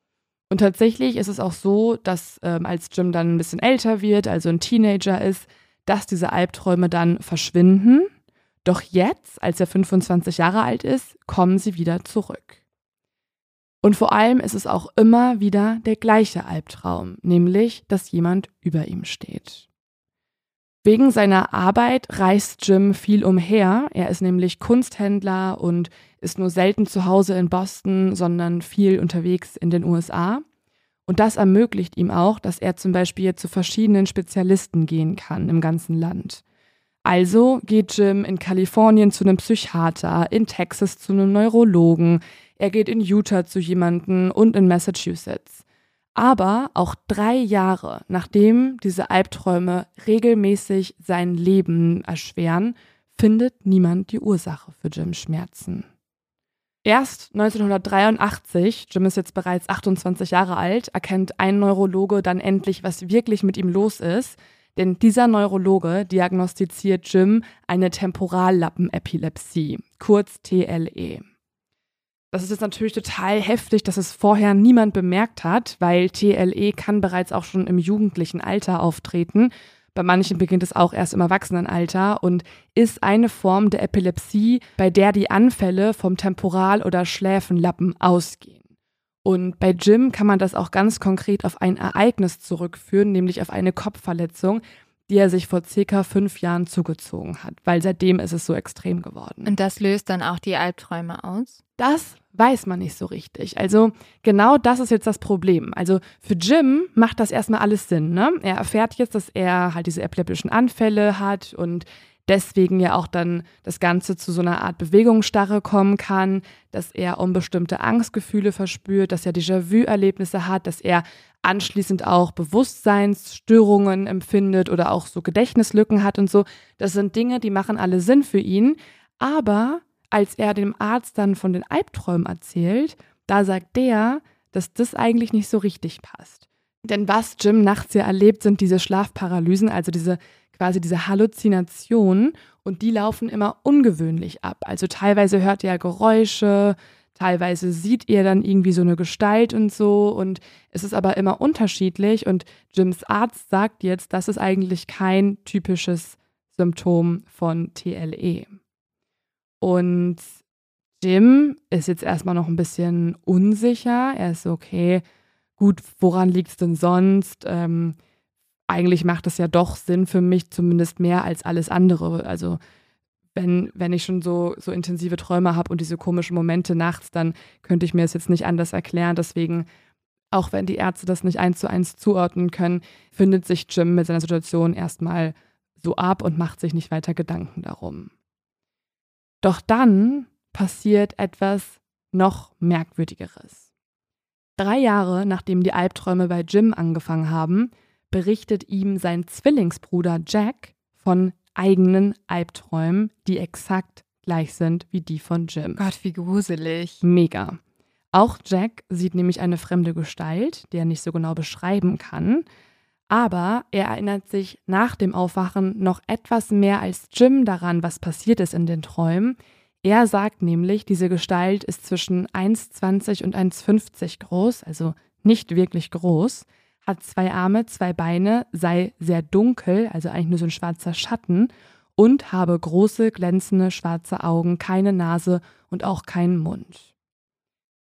[SPEAKER 1] Und tatsächlich ist es auch so, dass ähm, als Jim dann ein bisschen älter wird, also ein Teenager ist, dass diese Albträume dann verschwinden doch jetzt, als er 25 Jahre alt ist, kommen sie wieder zurück. Und vor allem ist es auch immer wieder der gleiche Albtraum, nämlich, dass jemand über ihm steht. Wegen seiner Arbeit reist Jim viel umher. Er ist nämlich Kunsthändler und ist nur selten zu Hause in Boston, sondern viel unterwegs in den USA. Und das ermöglicht ihm auch, dass er zum Beispiel zu verschiedenen Spezialisten gehen kann im ganzen Land. Also geht Jim in Kalifornien zu einem Psychiater, in Texas zu einem Neurologen, er geht in Utah zu jemanden und in Massachusetts. Aber auch drei Jahre nachdem diese Albträume regelmäßig sein Leben erschweren, findet niemand die Ursache für Jims Schmerzen. Erst 1983, Jim ist jetzt bereits 28 Jahre alt, erkennt ein Neurologe dann endlich, was wirklich mit ihm los ist. Denn dieser Neurologe diagnostiziert Jim eine Temporallappenepilepsie, kurz TLE. Das ist jetzt natürlich total heftig, dass es vorher niemand bemerkt hat, weil TLE kann bereits auch schon im jugendlichen Alter auftreten. Bei manchen beginnt es auch erst im Erwachsenenalter und ist eine Form der Epilepsie, bei der die Anfälle vom Temporal- oder Schläfenlappen ausgehen. Und bei Jim kann man das auch ganz konkret auf ein Ereignis zurückführen, nämlich auf eine Kopfverletzung, die er sich vor circa fünf Jahren zugezogen hat, weil seitdem ist es so extrem geworden.
[SPEAKER 2] Und das löst dann auch die Albträume aus?
[SPEAKER 1] Das weiß man nicht so richtig. Also genau das ist jetzt das Problem. Also für Jim macht das erstmal alles Sinn. Ne? Er erfährt jetzt, dass er halt diese epileptischen Anfälle hat und deswegen ja auch dann das Ganze zu so einer Art Bewegungsstarre kommen kann, dass er unbestimmte Angstgefühle verspürt, dass er Déjà-vu-Erlebnisse hat, dass er anschließend auch Bewusstseinsstörungen empfindet oder auch so Gedächtnislücken hat und so. Das sind Dinge, die machen alle Sinn für ihn. Aber als er dem Arzt dann von den Albträumen erzählt, da sagt der, dass das eigentlich nicht so richtig passt. Denn was Jim nachts ja erlebt, sind diese Schlafparalysen, also diese quasi diese Halluzinationen und die laufen immer ungewöhnlich ab. Also teilweise hört er Geräusche, teilweise sieht er dann irgendwie so eine Gestalt und so und es ist aber immer unterschiedlich und Jims Arzt sagt jetzt, das ist eigentlich kein typisches Symptom von TLE. Und Jim ist jetzt erstmal noch ein bisschen unsicher. Er ist okay, gut, woran liegt es denn sonst? Ähm, eigentlich macht es ja doch Sinn für mich, zumindest mehr als alles andere. Also wenn, wenn ich schon so, so intensive Träume habe und diese komischen Momente nachts, dann könnte ich mir es jetzt nicht anders erklären. Deswegen, auch wenn die Ärzte das nicht eins zu eins zuordnen können, findet sich Jim mit seiner Situation erstmal so ab und macht sich nicht weiter Gedanken darum. Doch dann passiert etwas noch Merkwürdigeres. Drei Jahre nachdem die Albträume bei Jim angefangen haben, berichtet ihm sein Zwillingsbruder Jack von eigenen Albträumen, die exakt gleich sind wie die von Jim.
[SPEAKER 2] Gott, wie gruselig.
[SPEAKER 1] Mega. Auch Jack sieht nämlich eine fremde Gestalt, die er nicht so genau beschreiben kann. Aber er erinnert sich nach dem Aufwachen noch etwas mehr als Jim daran, was passiert ist in den Träumen. Er sagt nämlich, diese Gestalt ist zwischen 1,20 und 1,50 groß, also nicht wirklich groß hat zwei Arme, zwei Beine, sei sehr dunkel, also eigentlich nur so ein schwarzer Schatten, und habe große, glänzende, schwarze Augen, keine Nase und auch keinen Mund.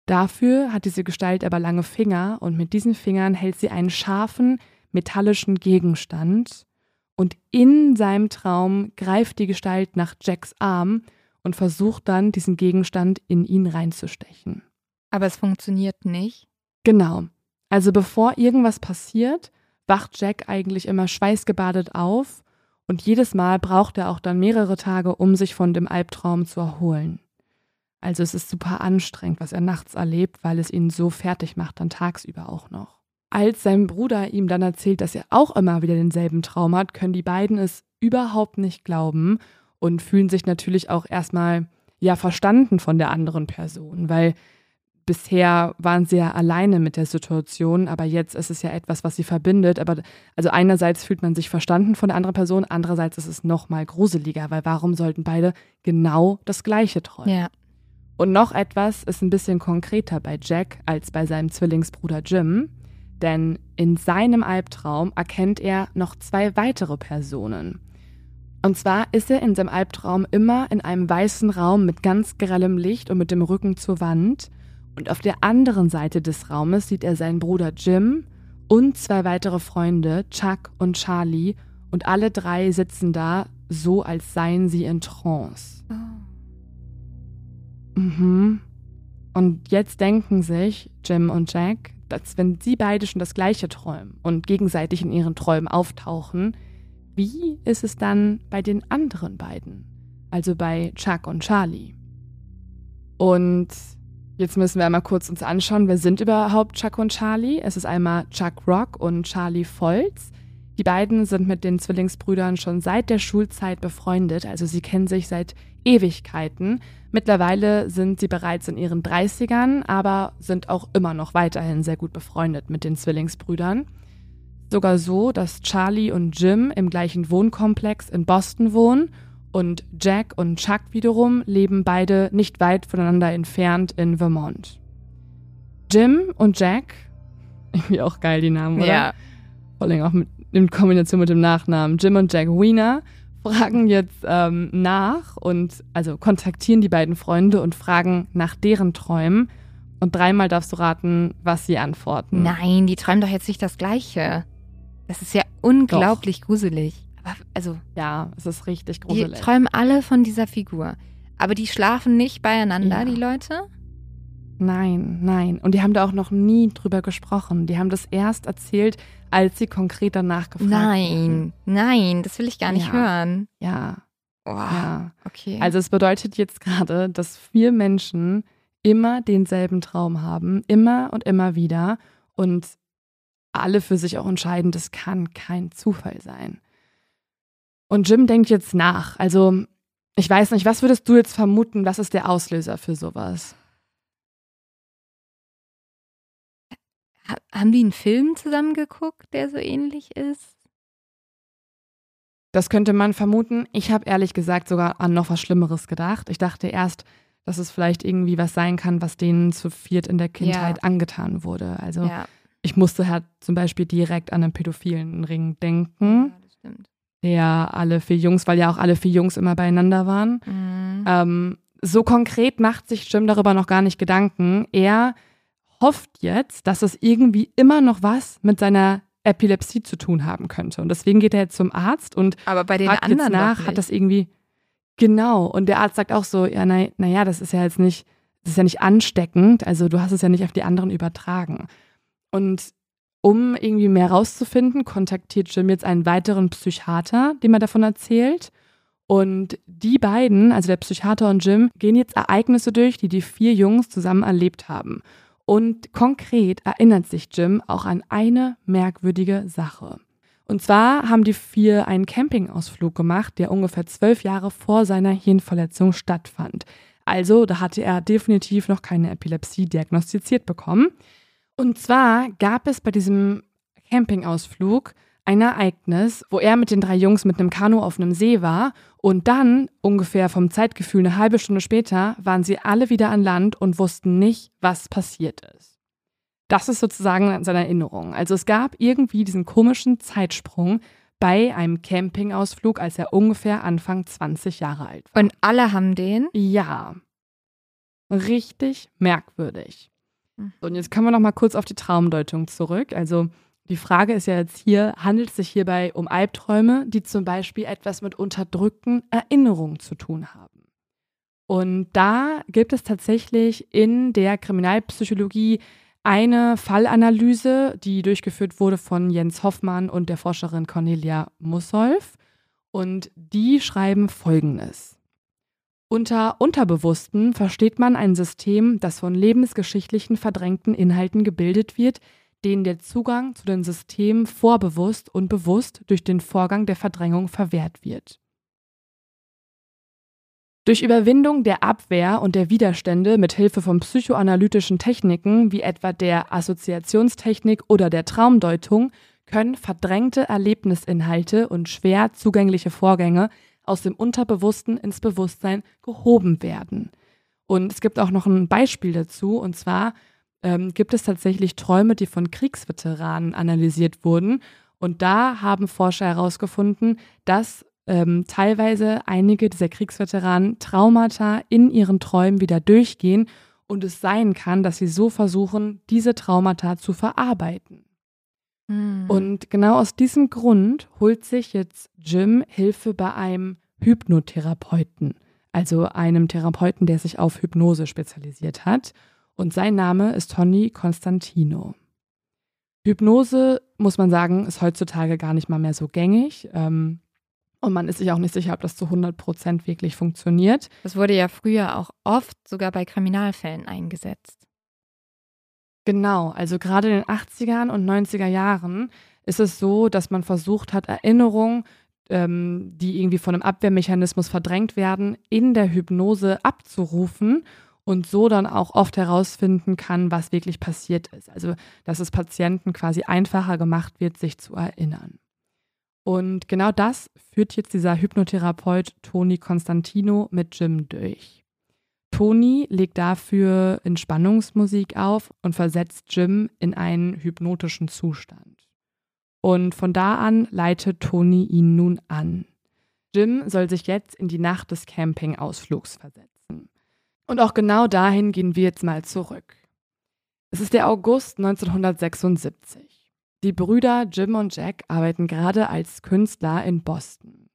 [SPEAKER 1] Dafür hat diese Gestalt aber lange Finger und mit diesen Fingern hält sie einen scharfen, metallischen Gegenstand und in seinem Traum greift die Gestalt nach Jacks Arm und versucht dann, diesen Gegenstand in ihn reinzustechen.
[SPEAKER 2] Aber es funktioniert nicht.
[SPEAKER 1] Genau. Also bevor irgendwas passiert, wacht Jack eigentlich immer schweißgebadet auf und jedes Mal braucht er auch dann mehrere Tage, um sich von dem Albtraum zu erholen. Also es ist super anstrengend, was er nachts erlebt, weil es ihn so fertig macht, dann tagsüber auch noch. Als sein Bruder ihm dann erzählt, dass er auch immer wieder denselben Traum hat, können die beiden es überhaupt nicht glauben und fühlen sich natürlich auch erstmal ja verstanden von der anderen Person, weil bisher waren sie ja alleine mit der Situation, aber jetzt ist es ja etwas, was sie verbindet. Aber also einerseits fühlt man sich verstanden von der anderen Person, andererseits ist es noch mal gruseliger, weil warum sollten beide genau das Gleiche träumen?
[SPEAKER 2] Ja.
[SPEAKER 1] Und noch etwas ist ein bisschen konkreter bei Jack als bei seinem Zwillingsbruder Jim, denn in seinem Albtraum erkennt er noch zwei weitere Personen. Und zwar ist er in seinem Albtraum immer in einem weißen Raum mit ganz grellem Licht und mit dem Rücken zur Wand und auf der anderen Seite des Raumes sieht er seinen Bruder Jim und zwei weitere Freunde, Chuck und Charlie, und alle drei sitzen da, so als seien sie in Trance. Oh. Mhm. Und jetzt denken sich Jim und Jack, dass wenn sie beide schon das gleiche träumen und gegenseitig in ihren Träumen auftauchen, wie ist es dann bei den anderen beiden? Also bei Chuck und Charlie. Und Jetzt müssen wir einmal kurz uns anschauen, wer sind überhaupt Chuck und Charlie? Es ist einmal Chuck Rock und Charlie Volz. Die beiden sind mit den Zwillingsbrüdern schon seit der Schulzeit befreundet, also sie kennen sich seit Ewigkeiten. Mittlerweile sind sie bereits in ihren 30ern, aber sind auch immer noch weiterhin sehr gut befreundet mit den Zwillingsbrüdern. Sogar so, dass Charlie und Jim im gleichen Wohnkomplex in Boston wohnen Und Jack und Chuck wiederum leben beide nicht weit voneinander entfernt in Vermont. Jim und Jack, irgendwie auch geil die Namen, oder?
[SPEAKER 2] Ja.
[SPEAKER 1] Vor allem auch mit, in Kombination mit dem Nachnamen. Jim und Jack Wiener fragen jetzt ähm, nach und also kontaktieren die beiden Freunde und fragen nach deren Träumen. Und dreimal darfst du raten, was sie antworten.
[SPEAKER 2] Nein, die träumen doch jetzt nicht das Gleiche. Das ist ja unglaublich gruselig. Aber also,
[SPEAKER 1] Ja, es ist richtig
[SPEAKER 2] die
[SPEAKER 1] gruselig.
[SPEAKER 2] träumen alle von dieser Figur. Aber die schlafen nicht beieinander,
[SPEAKER 1] Ja.
[SPEAKER 2] die Leute?
[SPEAKER 1] Nein, nein. Und die haben da auch noch nie drüber gesprochen. Die haben das erst erzählt, als sie konkret danach gefragt.
[SPEAKER 2] Nein, nein, das will ich gar nicht
[SPEAKER 1] Ja.
[SPEAKER 2] hören.
[SPEAKER 1] Ja,
[SPEAKER 2] Oh,
[SPEAKER 1] ja.
[SPEAKER 2] okay.
[SPEAKER 1] Also es bedeutet jetzt gerade, dass vier Menschen immer denselben Traum haben, immer und immer wieder und alle für sich auch entscheiden, das kann kein Zufall sein. Und Jim denkt jetzt nach. Also ich weiß nicht, was würdest du jetzt vermuten, was ist der Auslöser für sowas?
[SPEAKER 2] Ha haben die einen Film zusammen geguckt, der so ähnlich ist?
[SPEAKER 1] Das könnte man vermuten. Ich habe ehrlich gesagt sogar an noch was Schlimmeres gedacht. Ich dachte erst, dass es vielleicht irgendwie was sein kann, was denen zu viert in der Kindheit angetan wurde. Also
[SPEAKER 2] ja.
[SPEAKER 1] ich musste halt zum Beispiel direkt an einen pädophilen Ring denken,
[SPEAKER 2] ja, das stimmt.
[SPEAKER 1] Der alle vier Jungs, weil ja auch alle vier Jungs immer beieinander waren.
[SPEAKER 2] Mhm.
[SPEAKER 1] Ähm, so konkret macht sich Jim darüber noch gar nicht Gedanken. Er hofft jetzt, dass es irgendwie immer noch was mit seiner Epilepsie zu tun haben könnte. Und deswegen geht er jetzt zum Arzt und
[SPEAKER 2] Aber bei den
[SPEAKER 1] fragt
[SPEAKER 2] anderen
[SPEAKER 1] jetzt nach, hat das irgendwie genau. Und der Arzt sagt auch so, ja, naja, na ja, das ist ja jetzt nicht, das ist ja nicht ansteckend, also du hast es ja nicht auf die anderen übertragen. Und um irgendwie mehr rauszufinden, kontaktiert Jim jetzt einen weiteren Psychiater, dem er davon erzählt. Und die beiden, also der Psychiater und Jim, gehen jetzt Ereignisse durch, die die vier Jungs zusammen erlebt haben. Und konkret erinnert sich Jim auch an eine merkwürdige Sache. Und zwar haben die vier einen Campingausflug gemacht, der ungefähr zwölf Jahre vor seiner Hirnverletzung stattfand. Also, da hatte er definitiv noch keine Epilepsie diagnostiziert bekommen. Und zwar gab es bei diesem Campingausflug ein Ereignis, wo er mit den drei Jungs mit einem Kanu auf einem See war und dann, ungefähr vom Zeitgefühl eine halbe Stunde später, waren sie alle wieder an Land und wussten nicht, was passiert ist. Das ist sozusagen seine Erinnerung. Also es gab irgendwie diesen komischen Zeitsprung bei einem Campingausflug, als er ungefähr Anfang 20 Jahre alt war.
[SPEAKER 2] Und alle haben den.
[SPEAKER 1] Ja, richtig merkwürdig. So, und jetzt kommen wir noch mal kurz auf die Traumdeutung zurück. Also die Frage ist ja jetzt hier, handelt es sich hierbei um Albträume, die zum Beispiel etwas mit unterdrückten Erinnerungen zu tun haben? Und da gibt es tatsächlich in der Kriminalpsychologie eine Fallanalyse, die durchgeführt wurde von Jens Hoffmann und der Forscherin Cornelia Mussolf. Und die schreiben Folgendes. Unter Unterbewussten versteht man ein System, das von lebensgeschichtlichen verdrängten Inhalten gebildet wird, denen der Zugang zu den Systemen vorbewusst und bewusst durch den Vorgang der Verdrängung verwehrt wird. Durch Überwindung der Abwehr und der Widerstände mit Hilfe von psychoanalytischen Techniken wie etwa der Assoziationstechnik oder der Traumdeutung können verdrängte Erlebnisinhalte und schwer zugängliche Vorgänge aus dem Unterbewussten ins Bewusstsein gehoben werden. Und es gibt auch noch ein Beispiel dazu, und zwar ähm, gibt es tatsächlich Träume, die von Kriegsveteranen analysiert wurden. Und da haben Forscher herausgefunden, dass ähm, teilweise einige dieser Kriegsveteranen Traumata in ihren Träumen wieder durchgehen und es sein kann, dass sie so versuchen, diese Traumata zu verarbeiten.
[SPEAKER 2] Hm.
[SPEAKER 1] Und genau aus diesem Grund holt sich jetzt Jim Hilfe bei einem Hypnotherapeuten, also einem Therapeuten, der sich auf Hypnose spezialisiert hat. Und sein Name ist Tony Constantino. Hypnose, muss man sagen, ist heutzutage gar nicht mal mehr so gängig. Ähm, und man ist sich auch nicht sicher, ob das zu 100 Prozent wirklich funktioniert.
[SPEAKER 2] das wurde ja früher auch oft sogar bei Kriminalfällen eingesetzt.
[SPEAKER 1] Genau, also gerade in den 80er und 90er Jahren ist es so, dass man versucht hat, Erinnerungen, ähm, die irgendwie von einem Abwehrmechanismus verdrängt werden, in der Hypnose abzurufen und so dann auch oft herausfinden kann, was wirklich passiert ist. Also, dass es Patienten quasi einfacher gemacht wird, sich zu erinnern. Und genau das führt jetzt dieser Hypnotherapeut Toni Constantino mit Jim durch. Toni legt dafür Entspannungsmusik auf und versetzt Jim in einen hypnotischen Zustand. Und von da an leitet Toni ihn nun an. Jim soll sich jetzt in die Nacht des Campingausflugs versetzen. Und auch genau dahin gehen wir jetzt mal zurück. Es ist der August 1976. Die Brüder Jim und Jack arbeiten gerade als Künstler in Boston.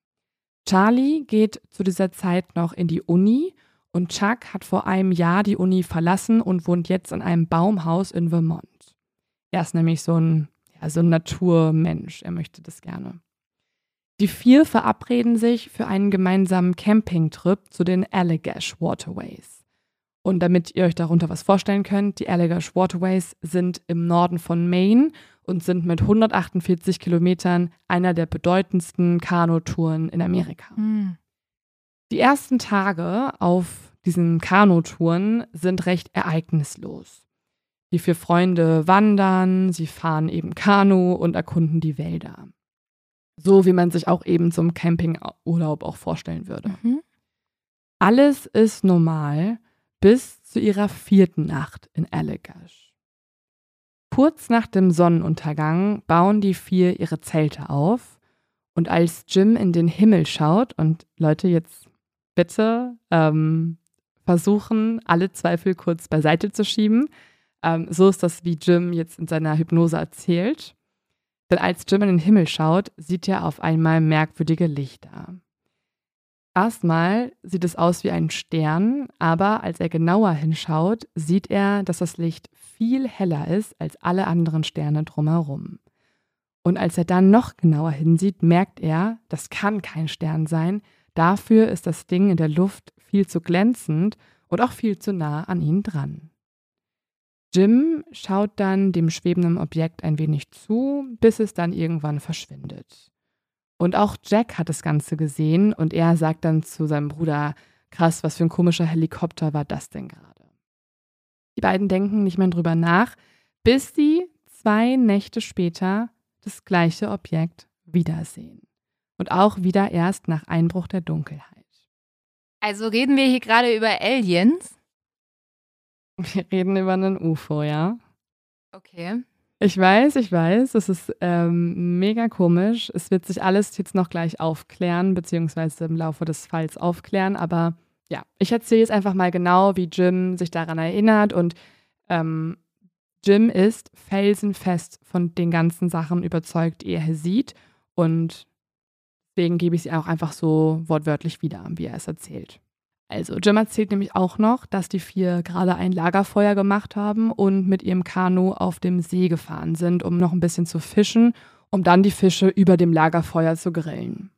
[SPEAKER 1] Charlie geht zu dieser Zeit noch in die Uni und Chuck hat vor einem Jahr die Uni verlassen und wohnt jetzt in einem Baumhaus in Vermont. Er ist nämlich so ein, ja, so ein Naturmensch, er möchte das gerne. Die vier verabreden sich für einen gemeinsamen Campingtrip zu den Allagash Waterways. Und damit ihr euch darunter was vorstellen könnt, die Allagash Waterways sind im Norden von Maine und sind mit 148 Kilometern einer der bedeutendsten Kanutouren in Amerika. Mhm. Die ersten Tage auf diesen Kanutouren sind recht ereignislos. Die vier Freunde wandern, sie fahren eben Kanu und erkunden die Wälder. So wie man sich auch eben zum Campingurlaub auch vorstellen würde. Mhm. Alles ist normal bis zu ihrer vierten Nacht in Allagash. Kurz nach dem Sonnenuntergang bauen die vier ihre Zelte auf und als Jim in den Himmel schaut und Leute jetzt bitte ähm, versuchen, alle Zweifel kurz beiseite zu schieben. Ähm, so ist das, wie Jim jetzt in seiner Hypnose erzählt. Denn als Jim in den Himmel schaut, sieht er auf einmal merkwürdige Lichter. Erstmal sieht es aus wie ein Stern, aber als er genauer hinschaut, sieht er, dass das Licht viel heller ist als alle anderen Sterne drumherum. Und als er dann noch genauer hinsieht, merkt er, das kann kein Stern sein, dafür ist das Ding in der Luft viel zu glänzend und auch viel zu nah an ihn dran. Jim schaut dann dem schwebenden Objekt ein wenig zu, bis es dann irgendwann verschwindet. Und auch Jack hat das Ganze gesehen und er sagt dann zu seinem Bruder, krass, was für ein komischer Helikopter war das denn gerade? Die beiden denken nicht mehr drüber nach, bis sie zwei Nächte später das gleiche Objekt wiedersehen. Und auch wieder erst nach Einbruch der Dunkelheit.
[SPEAKER 2] Also reden wir hier gerade über Aliens?
[SPEAKER 1] Wir reden über einen UFO, ja.
[SPEAKER 2] Okay.
[SPEAKER 1] Ich weiß, ich weiß, es ist ähm, mega komisch. Es wird sich alles jetzt noch gleich aufklären, beziehungsweise im Laufe des Falls aufklären. Aber ja, ich erzähle jetzt einfach mal genau, wie Jim sich daran erinnert. Und ähm, Jim ist felsenfest von den ganzen Sachen überzeugt, die er hier sieht. Und deswegen gebe ich sie auch einfach so wortwörtlich wieder, wie er es erzählt. Also, Jim erzählt nämlich auch noch, dass die vier gerade ein Lagerfeuer gemacht haben und mit ihrem Kanu auf dem See gefahren sind, um noch ein bisschen zu fischen, um dann die Fische über dem Lagerfeuer zu grillen.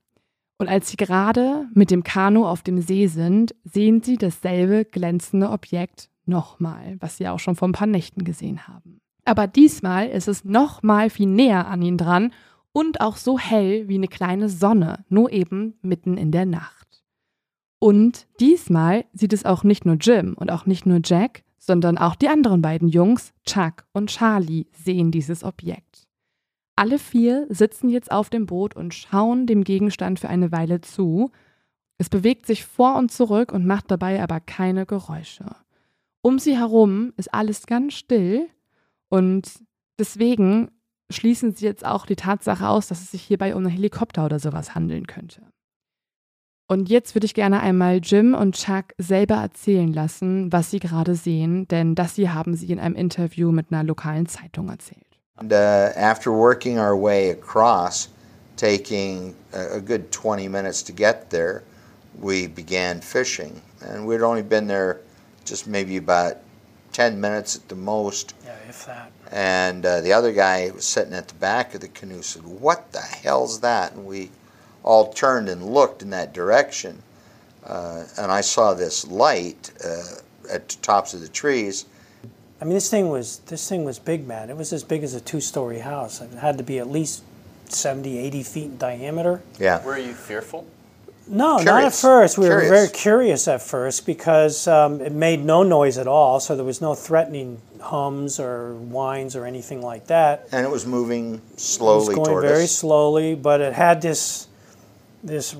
[SPEAKER 1] Und als sie gerade mit dem Kanu auf dem See sind, sehen sie dasselbe glänzende Objekt nochmal, was sie auch schon vor ein paar Nächten gesehen haben. Aber diesmal ist es nochmal viel näher an ihnen dran und auch so hell wie eine kleine Sonne, nur eben mitten in der Nacht. Und diesmal sieht es auch nicht nur Jim und auch nicht nur Jack, sondern auch die anderen beiden Jungs, Chuck und Charlie, sehen dieses Objekt. Alle vier sitzen jetzt auf dem Boot und schauen dem Gegenstand für eine Weile zu. Es bewegt sich vor und zurück und macht dabei aber keine Geräusche. Um sie herum ist alles ganz still und deswegen schließen sie jetzt auch die Tatsache aus, dass es sich hierbei um einen Helikopter oder sowas handeln könnte. Und jetzt würde ich gerne einmal Jim und Chuck selber erzählen lassen, was sie gerade sehen, denn das hier haben sie in einem Interview mit einer lokalen Zeitung erzählt.
[SPEAKER 3] And, uh, after working our way across, taking a, a good 20 minutes to get there, we began fishing. And we'd only been there just maybe about 10 minutes at the most.
[SPEAKER 4] Yeah, if that.
[SPEAKER 3] And uh, the other guy was sitting at the back of the canoe said, What the hell's that? And we all turned and looked in that direction. Uh, and I saw this light uh, at the tops of the trees.
[SPEAKER 4] I mean, this thing was this thing was big, man. It was as big as a two-story house. It had to be at least 70, 80 feet in diameter.
[SPEAKER 3] Yeah.
[SPEAKER 5] Were you fearful?
[SPEAKER 4] No, not at first. We were very curious at first because um, it made no noise at all, so there was no threatening hums or whines or anything like that.
[SPEAKER 3] And it was moving
[SPEAKER 4] It was
[SPEAKER 3] slowly
[SPEAKER 4] going very
[SPEAKER 3] us.
[SPEAKER 4] slowly, but it had this, this.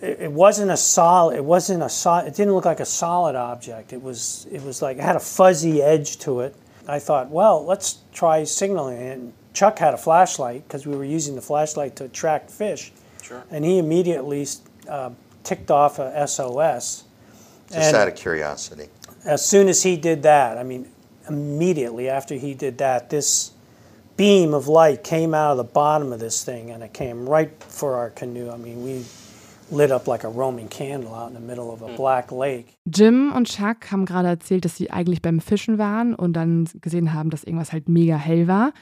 [SPEAKER 4] It it wasn't a solid. It wasn't a solid. It didn't look like a solid object. It was. It was like it had a fuzzy edge to it. I thought, well, let's try signaling. And Chuck had a flashlight because we were using the flashlight to attract fish.
[SPEAKER 3] Sure.
[SPEAKER 4] And he immediately uh, ticked off a SOS.
[SPEAKER 3] Just
[SPEAKER 4] and-
[SPEAKER 3] out of curiosity.
[SPEAKER 4] as soon as he did that, I mean, immediately after he did that, this beam of light came out of the bottom of this thing and it came right for our canoe. I mean, we lit up like a Roman candle out in the middle of a black lake.
[SPEAKER 1] Jim und Chuck haben gerade erzählt, dass sie eigentlich beim Fischen waren und dann gesehen haben, dass irgendwas halt mega hell war.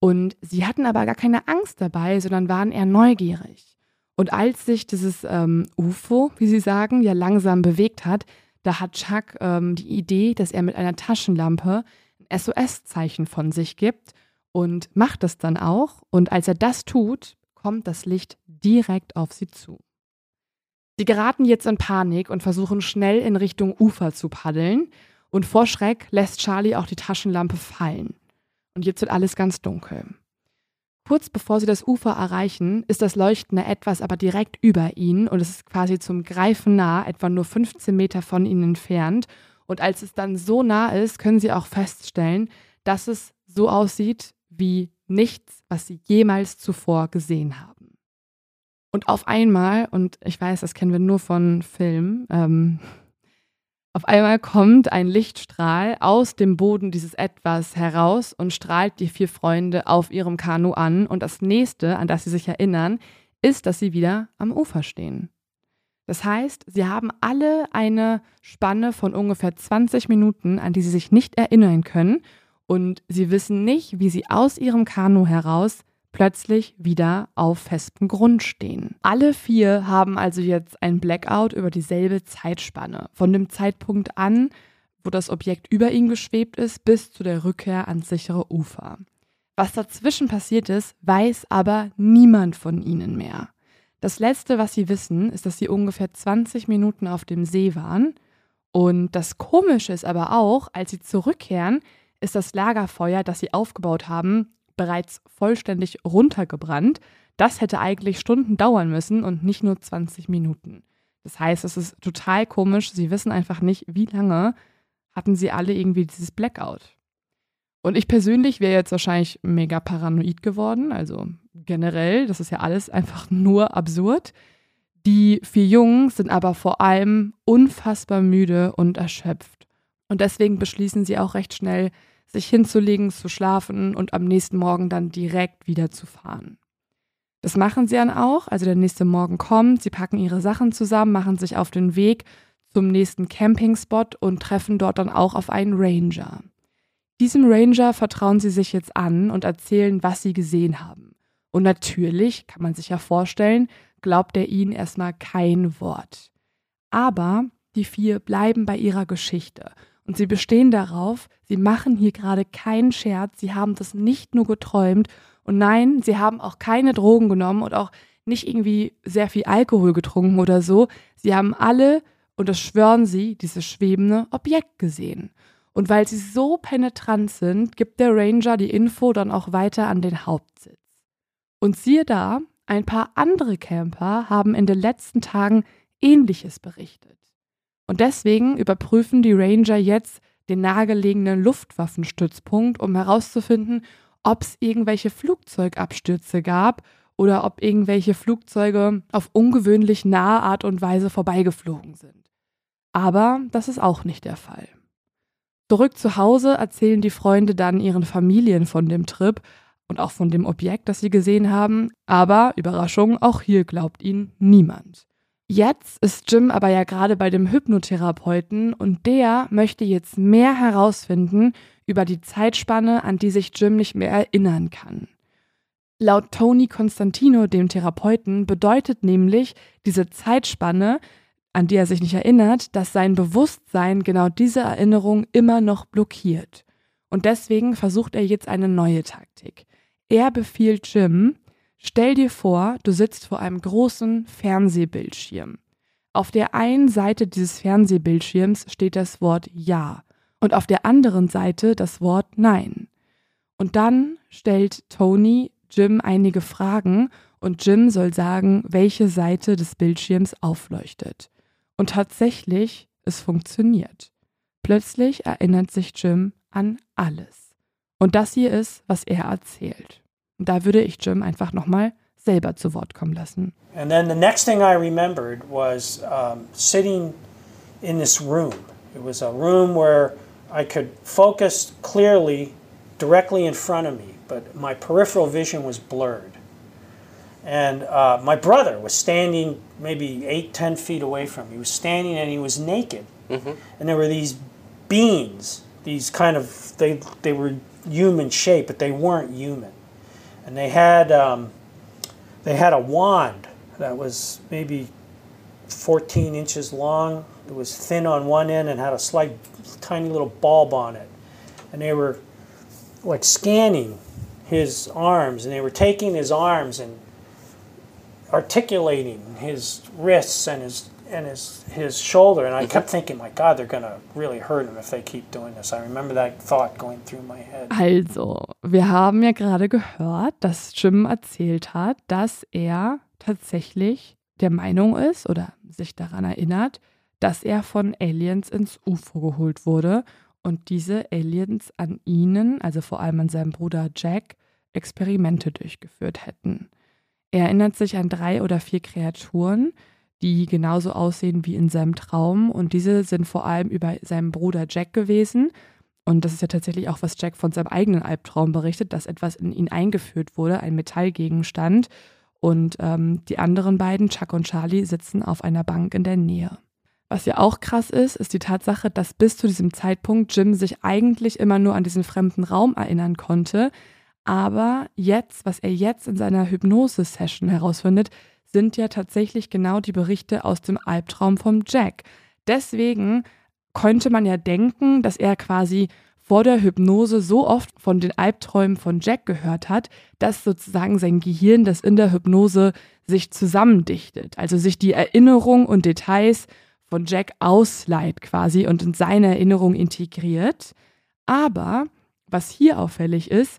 [SPEAKER 1] Und sie hatten aber gar keine Angst dabei, sondern waren eher neugierig. Und als sich dieses ähm, UFO, wie sie sagen, ja langsam bewegt hat, da hat Chuck ähm, die Idee, dass er mit einer Taschenlampe ein SOS-Zeichen von sich gibt und macht das dann auch. Und als er das tut, kommt das Licht direkt auf sie zu. Sie geraten jetzt in Panik und versuchen schnell in Richtung Ufer zu paddeln. Und vor Schreck lässt Charlie auch die Taschenlampe fallen. Und jetzt wird alles ganz dunkel. Kurz bevor sie das Ufer erreichen, ist das leuchtende Etwas aber direkt über ihnen und es ist quasi zum Greifen nah, etwa nur 15 Meter von ihnen entfernt. Und als es dann so nah ist, können sie auch feststellen, dass es so aussieht wie nichts, was sie jemals zuvor gesehen haben. Und auf einmal, und ich weiß, das kennen wir nur von Filmen, ähm, auf einmal kommt ein Lichtstrahl aus dem Boden dieses Etwas heraus und strahlt die vier Freunde auf ihrem Kanu an. Und das nächste, an das sie sich erinnern, ist, dass sie wieder am Ufer stehen. Das heißt, sie haben alle eine Spanne von ungefähr 20 Minuten, an die sie sich nicht erinnern können. Und sie wissen nicht, wie sie aus ihrem Kanu heraus plötzlich wieder auf festem Grund stehen. Alle vier haben also jetzt ein Blackout über dieselbe Zeitspanne, von dem Zeitpunkt an, wo das Objekt über ihnen geschwebt ist, bis zu der Rückkehr ans sichere Ufer. Was dazwischen passiert ist, weiß aber niemand von ihnen mehr. Das Letzte, was sie wissen, ist, dass sie ungefähr 20 Minuten auf dem See waren. Und das Komische ist aber auch, als sie zurückkehren, ist das Lagerfeuer, das sie aufgebaut haben, bereits vollständig runtergebrannt. Das hätte eigentlich Stunden dauern müssen und nicht nur 20 Minuten. Das heißt, es ist total komisch. Sie wissen einfach nicht, wie lange hatten sie alle irgendwie dieses Blackout. Und ich persönlich wäre jetzt wahrscheinlich mega paranoid geworden. Also generell, das ist ja alles einfach nur absurd. Die vier Jungs sind aber vor allem unfassbar müde und erschöpft. Und deswegen beschließen sie auch recht schnell, sich hinzulegen, zu schlafen und am nächsten Morgen dann direkt wieder zu fahren. Das machen sie dann auch, also der nächste Morgen kommt, sie packen ihre Sachen zusammen, machen sich auf den Weg zum nächsten Campingspot und treffen dort dann auch auf einen Ranger. Diesem Ranger vertrauen sie sich jetzt an und erzählen, was sie gesehen haben. Und natürlich, kann man sich ja vorstellen, glaubt er ihnen erstmal kein Wort. Aber die vier bleiben bei ihrer Geschichte und sie bestehen darauf, sie machen hier gerade keinen Scherz, sie haben das nicht nur geträumt und nein, sie haben auch keine Drogen genommen und auch nicht irgendwie sehr viel Alkohol getrunken oder so. Sie haben alle, und das schwören sie, dieses schwebende Objekt gesehen. Und weil sie so penetrant sind, gibt der Ranger die Info dann auch weiter an den Hauptsitz. Und siehe da, ein paar andere Camper haben in den letzten Tagen Ähnliches berichtet. Und deswegen überprüfen die Ranger jetzt den nahegelegenen Luftwaffenstützpunkt, um herauszufinden, ob es irgendwelche Flugzeugabstürze gab oder ob irgendwelche Flugzeuge auf ungewöhnlich nahe Art und Weise vorbeigeflogen sind. Aber das ist auch nicht der Fall. Zurück zu Hause erzählen die Freunde dann ihren Familien von dem Trip und auch von dem Objekt, das sie gesehen haben, aber Überraschung, auch hier glaubt ihnen niemand. Jetzt ist Jim aber ja gerade bei dem Hypnotherapeuten und der möchte jetzt mehr herausfinden über die Zeitspanne, an die sich Jim nicht mehr erinnern kann. Laut Tony Constantino, dem Therapeuten, bedeutet nämlich diese Zeitspanne, an die er sich nicht erinnert, dass sein Bewusstsein genau diese Erinnerung immer noch blockiert. Und deswegen versucht er jetzt eine neue Taktik. Er befiehlt Jim, stell dir vor, du sitzt vor einem großen Fernsehbildschirm. Auf der einen Seite dieses Fernsehbildschirms steht das Wort Ja und auf der anderen Seite das Wort Nein. Und dann stellt Tony Jim einige Fragen und Jim soll sagen, welche Seite des Bildschirms aufleuchtet. Und tatsächlich, es funktioniert. Plötzlich erinnert sich Jim an alles. Und das hier ist, was er erzählt. Und da würde ich Jim einfach nochmal selber zu Wort kommen lassen.
[SPEAKER 4] And then the next thing I remembered was um, sitting in this room. It was a room where I could focus clearly directly in front of me, but my peripheral vision was blurred. And uh, my brother was standing maybe eight, ten feet away from me. He was standing and he was naked. Mm-hmm. And there were these beings, these kind of, they, they were human shape, but they weren't human. And they had, um, they had a wand that was maybe 14 inches long. It was thin on one end and had a slight, tiny little bulb on it. And they were like scanning his arms, and they were taking his arms and articulating his wrists and his and his his shoulder. And I kept mm-hmm. thinking, my God, they're gonna really hurt him if they keep doing this. I remember that thought going through my head.
[SPEAKER 1] Also, wir haben ja gerade gehört, dass Jim erzählt hat, dass er tatsächlich der Meinung ist oder sich daran erinnert, dass er von Aliens ins UFO geholt wurde und diese Aliens an ihnen, also vor allem an seinem Bruder Jack, Experimente durchgeführt hätten. Er erinnert sich an drei oder vier Kreaturen, die genauso aussehen wie in seinem Traum und diese sind vor allem über seinem Bruder Jack gewesen. Und das ist ja tatsächlich auch, was Jack von seinem eigenen Albtraum berichtet, dass etwas in ihn eingeführt wurde, ein Metallgegenstand. Und ähm, die anderen beiden, Chuck und Charlie, sitzen auf einer Bank in der Nähe. Was ja auch krass ist, ist die Tatsache, dass bis zu diesem Zeitpunkt Jim sich eigentlich immer nur an diesen fremden Raum erinnern konnte. Aber jetzt, was er jetzt in seiner Hypnose-Session herausfindet, sind ja tatsächlich genau die Berichte aus dem Albtraum vom Jack. Deswegen könnte man ja denken, dass er quasi vor der Hypnose so oft von den Albträumen von Jack gehört hat, dass sozusagen sein Gehirn, das in der Hypnose sich zusammendichtet, also sich die Erinnerung und Details von Jack ausleiht quasi und in seine Erinnerung integriert. Aber was hier auffällig ist,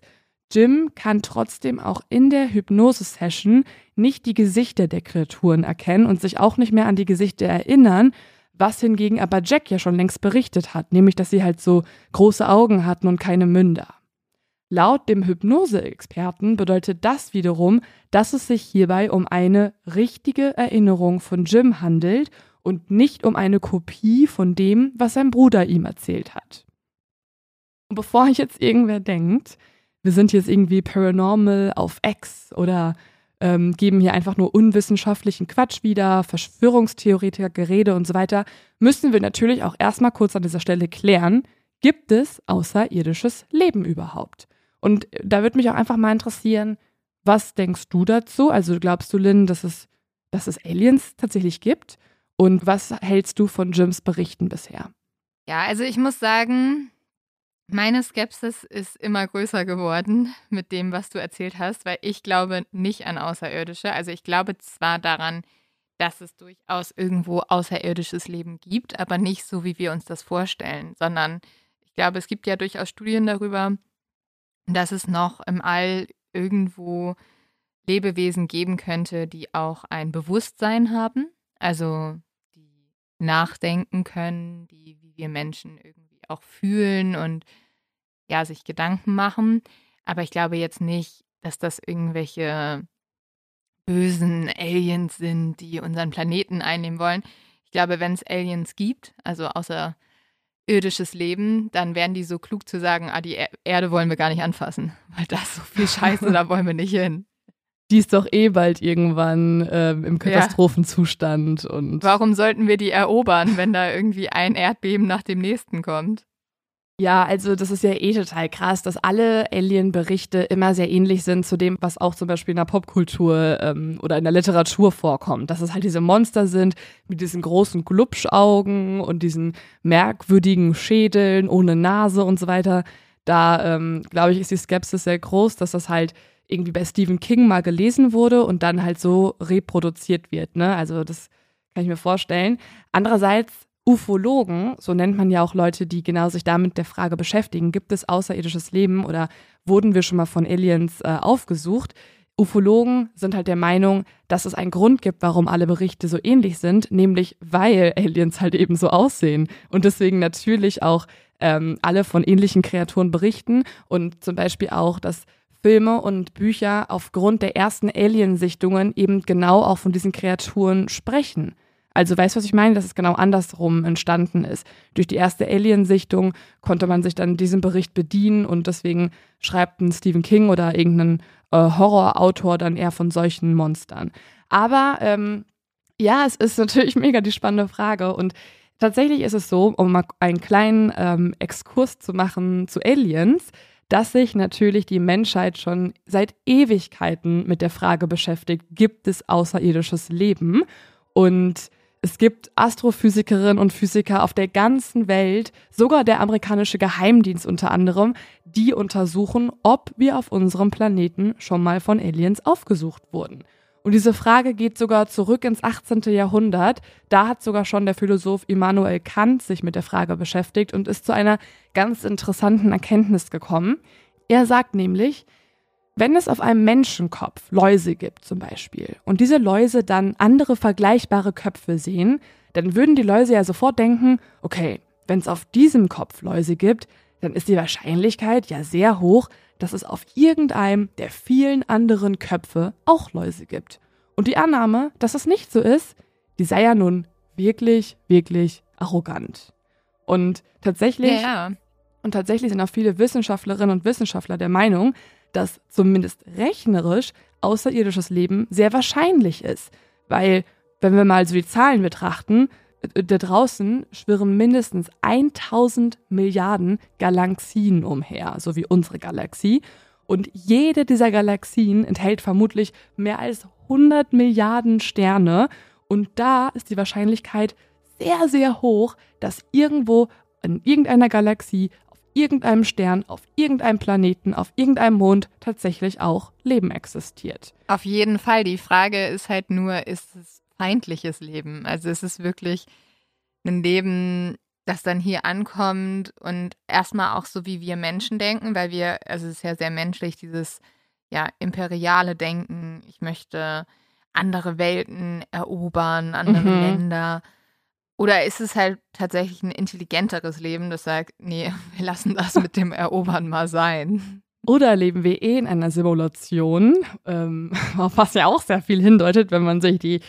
[SPEAKER 1] Jim kann trotzdem auch in der Hypnose-Session nicht die Gesichter der Kreaturen erkennen und sich auch nicht mehr an die Gesichter erinnern, was hingegen aber Jack ja schon längst berichtet hat, nämlich dass sie halt so große Augen hatten und keine Münder. Laut dem Hypnose-Experten bedeutet das wiederum, dass es sich hierbei um eine richtige Erinnerung von Jim handelt und nicht um eine Kopie von dem, was sein Bruder ihm erzählt hat. Und bevor jetzt irgendwer denkt, wir sind jetzt irgendwie paranormal auf X oder ähm, geben hier einfach nur unwissenschaftlichen Quatsch wieder, Verschwörungstheoretiker, Gerede und so weiter, müssen wir natürlich auch erstmal kurz an dieser Stelle klären, gibt es außerirdisches Leben überhaupt? Und da würde mich auch einfach mal interessieren, was denkst du dazu? Also glaubst du, Lynn, dass es, dass es Aliens tatsächlich gibt? Und was hältst du von Jims Berichten bisher?
[SPEAKER 2] Ja, also ich muss sagen, meine Skepsis ist immer größer geworden mit dem, was du erzählt hast, weil ich glaube nicht an Außerirdische. Also ich glaube zwar daran, dass es durchaus irgendwo außerirdisches Leben gibt, aber nicht so, wie wir uns das vorstellen, sondern ich glaube, es gibt ja durchaus Studien darüber, dass es noch im All irgendwo Lebewesen geben könnte, die auch ein Bewusstsein haben, also die nachdenken können, die wie wir Menschen irgendwie auch fühlen und ja, sich Gedanken machen. Aber ich glaube jetzt nicht, dass das irgendwelche bösen Aliens sind, die unseren Planeten einnehmen wollen. Ich glaube, wenn es Aliens gibt, also außerirdisches Leben, dann wären die so klug zu sagen, ah, die Erde wollen wir gar nicht anfassen, weil da ist so viel Scheiße, da wollen wir nicht hin.
[SPEAKER 1] Die ist doch eh bald irgendwann äh, im Katastrophenzustand. Ja. Und
[SPEAKER 2] Warum sollten wir die erobern, wenn da irgendwie ein Erdbeben nach dem nächsten kommt?
[SPEAKER 1] Ja, also das ist ja eh total krass, dass alle Alien-Berichte immer sehr ähnlich sind zu dem, was auch zum Beispiel in der Popkultur ähm, oder in der Literatur vorkommt. Dass es halt diese Monster sind mit diesen großen Glubschaugen und diesen merkwürdigen Schädeln ohne Nase und so weiter. Da, ähm, glaube ich, ist die Skepsis sehr groß, dass das halt irgendwie bei Stephen King mal gelesen wurde und dann halt so reproduziert wird. Ne? Also das kann ich mir vorstellen. Andererseits Ufologen, so nennt man ja auch Leute, die genau sich damit der Frage beschäftigen, gibt es außerirdisches Leben oder wurden wir schon mal von Aliens äh, aufgesucht? Ufologen sind halt der Meinung, dass es einen Grund gibt, warum alle Berichte so ähnlich sind, nämlich weil Aliens halt eben so aussehen und deswegen natürlich auch ähm, alle von ähnlichen Kreaturen berichten und zum Beispiel auch, dass Filme und Bücher aufgrund der ersten Aliensichtungen eben genau auch von diesen Kreaturen sprechen. Also weißt du, was ich meine? Dass es genau andersrum entstanden ist. Durch die erste Aliensichtung konnte man sich dann diesen Bericht bedienen und deswegen schreibt ein Stephen King oder irgendein äh, Horrorautor dann eher von solchen Monstern. Aber ähm, ja, es ist natürlich mega die spannende Frage und tatsächlich ist es so, um mal einen kleinen ähm, Exkurs zu machen zu Aliens, dass sich natürlich die Menschheit schon seit Ewigkeiten mit der Frage beschäftigt, gibt es außerirdisches Leben? Und es gibt Astrophysikerinnen und Physiker auf der ganzen Welt, sogar der amerikanische Geheimdienst unter anderem, die untersuchen, ob wir auf unserem Planeten schon mal von Aliens aufgesucht wurden. Und diese Frage geht sogar zurück ins 18. Jahrhundert. Da hat sogar schon der Philosoph Immanuel Kant sich mit der Frage beschäftigt und ist zu einer ganz interessanten Erkenntnis gekommen. Er sagt nämlich, wenn es auf einem Menschenkopf Läuse gibt zum Beispiel und diese Läuse dann andere vergleichbare Köpfe sehen, dann würden die Läuse ja sofort denken, okay, wenn es auf diesem Kopf Läuse gibt, dann ist die Wahrscheinlichkeit ja sehr hoch, dass es auf irgendeinem der vielen anderen Köpfe auch Läuse gibt. Und die Annahme, dass es nicht so ist, die sei ja nun wirklich, wirklich arrogant. Und tatsächlich,
[SPEAKER 2] Ja, ja.
[SPEAKER 1] und tatsächlich sind auch viele Wissenschaftlerinnen und Wissenschaftler der Meinung, dass zumindest rechnerisch außerirdisches Leben sehr wahrscheinlich ist. Weil, wenn wir mal so die Zahlen betrachten, da draußen schwirren mindestens 1000 Milliarden Galaxien umher, so wie unsere Galaxie. Und jede dieser Galaxien enthält vermutlich mehr als 100 Milliarden Sterne. Und da ist die Wahrscheinlichkeit sehr, sehr hoch, dass irgendwo in irgendeiner Galaxie, auf irgendeinem Stern, auf irgendeinem Planeten, auf irgendeinem Mond tatsächlich auch Leben existiert.
[SPEAKER 2] Auf jeden Fall. Die Frage ist halt nur, ist es feindliches Leben? Also ist es wirklich ein Leben, das dann hier ankommt und erstmal auch so wie wir Menschen denken, weil wir, also es ist ja sehr menschlich, dieses ja imperiale Denken, ich möchte andere Welten erobern, andere
[SPEAKER 1] Mhm.
[SPEAKER 2] Länder. Oder ist es halt tatsächlich ein intelligenteres Leben, das sagt, nee, wir lassen das mit dem Erobern mal sein.
[SPEAKER 1] Oder leben wir eh in einer Simulation, ähm, auf was ja auch sehr viel hindeutet, wenn man sich die,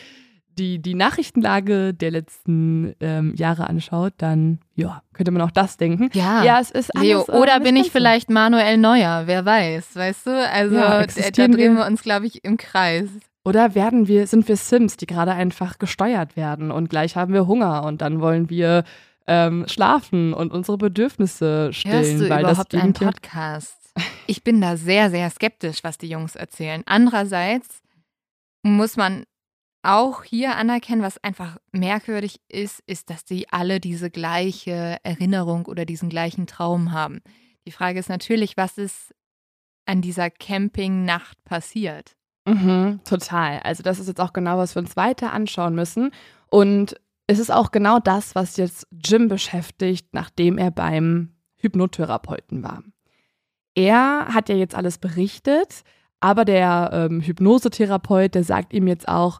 [SPEAKER 1] die, die Nachrichtenlage der letzten ähm, Jahre anschaut, dann ja, könnte man auch das denken.
[SPEAKER 2] Ja.
[SPEAKER 1] Ja, es ist alles,
[SPEAKER 2] Leo,
[SPEAKER 1] äh,
[SPEAKER 2] oder
[SPEAKER 1] nicht
[SPEAKER 2] bin ich vielleicht Manuel Neuer? Wer weiß, weißt du? Also
[SPEAKER 1] Ja,
[SPEAKER 2] da, da drehen
[SPEAKER 1] wir-
[SPEAKER 2] uns, glaube ich, im Kreis.
[SPEAKER 1] Oder werden wir, sind wir Sims, die gerade einfach gesteuert werden und gleich haben wir Hunger und dann wollen wir ähm, schlafen und unsere Bedürfnisse stillen,
[SPEAKER 2] Hörst du
[SPEAKER 1] weil
[SPEAKER 2] überhaupt
[SPEAKER 1] das
[SPEAKER 2] einen Podcast? Ich bin da sehr, sehr skeptisch, was die Jungs erzählen. Andererseits muss man auch hier anerkennen, was einfach merkwürdig ist, ist, dass die alle diese gleiche Erinnerung oder diesen gleichen Traum haben. Die Frage ist natürlich, was ist an dieser Campingnacht passiert?
[SPEAKER 1] Mhm, total. Also das ist jetzt auch genau, was wir uns weiter anschauen müssen. Und es ist auch genau das, was jetzt Jim beschäftigt, nachdem er beim Hypnotherapeuten war. Er hat ja jetzt alles berichtet, aber der ähm, Hypnosetherapeut, der sagt ihm jetzt auch,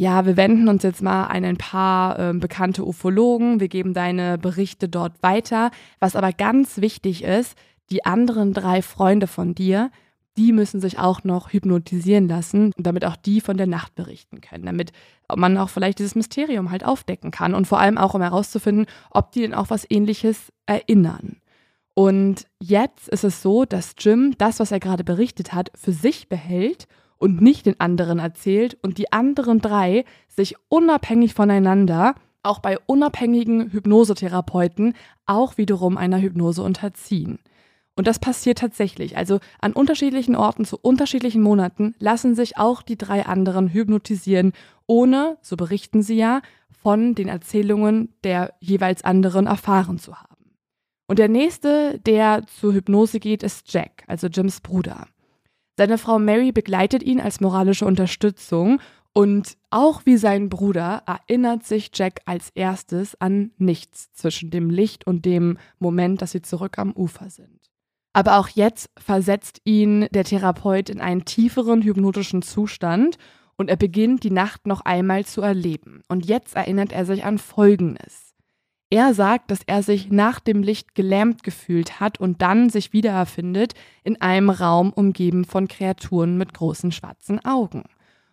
[SPEAKER 1] ja, wir wenden uns jetzt mal an ein paar ähm, bekannte Ufologen, wir geben deine Berichte dort weiter. Was aber ganz wichtig ist, die anderen drei Freunde von dir, die müssen sich auch noch hypnotisieren lassen, damit auch die von der Nacht berichten können, damit man auch vielleicht dieses Mysterium halt aufdecken kann und vor allem auch, um herauszufinden, ob die denn auch was ähnliches erinnern. Und jetzt ist es so, dass Jim das, was er gerade berichtet hat, für sich behält und nicht den anderen erzählt und die anderen drei sich unabhängig voneinander, auch bei unabhängigen Hypnosetherapeuten, auch wiederum einer Hypnose unterziehen. Und das passiert tatsächlich. Also an unterschiedlichen Orten zu unterschiedlichen Monaten lassen sich auch die drei anderen hypnotisieren, ohne, so berichten sie ja, von den Erzählungen der jeweils anderen erfahren zu haben. Und der nächste, der zur Hypnose geht, ist Jack, also Jims Bruder. Seine Frau Mary begleitet ihn als moralische Unterstützung Und auch wie sein Bruder erinnert sich Jack als erstes an nichts zwischen dem Licht und dem Moment, dass sie zurück am Ufer sind. Aber auch jetzt versetzt ihn der Therapeut in einen tieferen hypnotischen Zustand und er beginnt die Nacht noch einmal zu erleben. Und jetzt erinnert er sich an Folgendes. Er sagt, dass er sich nach dem Licht gelähmt gefühlt hat und dann sich wiedererfindet in einem Raum umgeben von Kreaturen mit großen schwarzen Augen.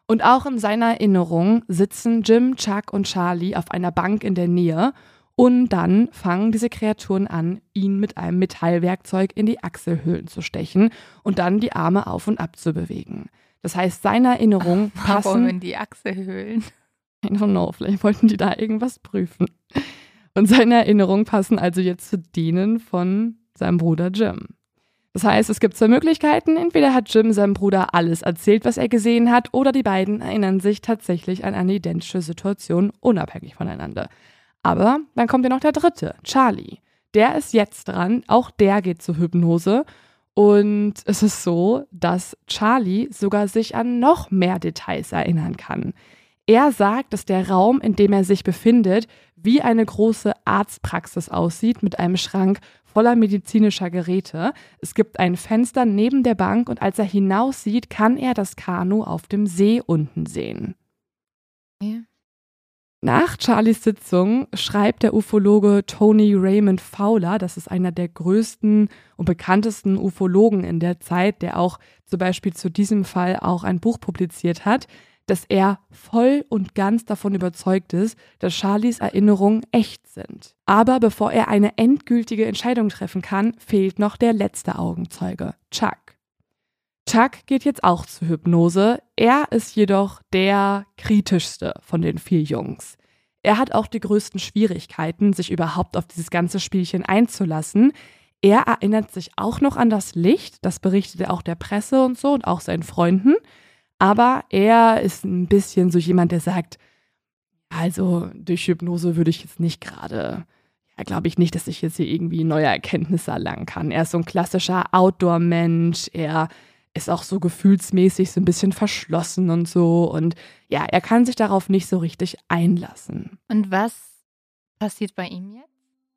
[SPEAKER 1] Und auch in seiner Erinnerung sitzen Jim, Chuck und Charlie auf einer Bank in der Nähe und dann fangen diese Kreaturen an, ihn mit einem Metallwerkzeug in die Achselhöhlen zu stechen und dann die Arme auf und ab zu bewegen. Das heißt, seine Erinnerungen passen.
[SPEAKER 2] Warum in die Achselhöhlen?
[SPEAKER 1] I don't know, vielleicht wollten die da irgendwas prüfen. Und seine Erinnerungen passen also jetzt zu denen von seinem Bruder Jim. Das heißt, es gibt zwei Möglichkeiten. Entweder hat Jim seinem Bruder alles erzählt, was er gesehen hat, oder die beiden erinnern sich tatsächlich an eine identische Situation, unabhängig voneinander. Aber dann kommt ja noch der dritte, Charlie. Der ist jetzt dran, auch der geht zur Hypnose. Und es ist so, dass Charlie sogar sich an noch mehr Details erinnern kann. Er sagt, dass der Raum, in dem er sich befindet, wie eine große Arztpraxis aussieht mit einem Schrank voller medizinischer Geräte. Es gibt ein Fenster neben der Bank und als er hinaussieht, kann er das Kanu auf dem See unten sehen. Ja. Nach Charlies Sitzung schreibt der Ufologe Tony Raymond Fowler, das ist einer der größten und bekanntesten Ufologen in der Zeit, der auch zum Beispiel zu diesem Fall auch ein Buch publiziert hat, dass er voll und ganz davon überzeugt ist, dass Charlies Erinnerungen echt sind. Aber bevor er eine endgültige Entscheidung treffen kann, fehlt noch der letzte Augenzeuge, Chuck. Chuck geht jetzt auch zur Hypnose. Er ist jedoch der kritischste von den vier Jungs. Er hat auch die größten Schwierigkeiten, sich überhaupt auf dieses ganze Spielchen einzulassen. Er erinnert sich auch noch an das Licht, das berichtet er auch der Presse und so und auch seinen Freunden. Aber er ist ein bisschen so jemand, der sagt, also durch Hypnose würde ich jetzt nicht gerade, ja, glaube ich nicht, dass ich jetzt hier irgendwie neue Erkenntnisse erlangen kann. Er ist so ein klassischer Outdoor-Mensch, er ist auch so gefühlsmäßig so ein bisschen verschlossen und so. Und ja, er kann sich darauf nicht so richtig einlassen.
[SPEAKER 2] Und was passiert bei ihm jetzt?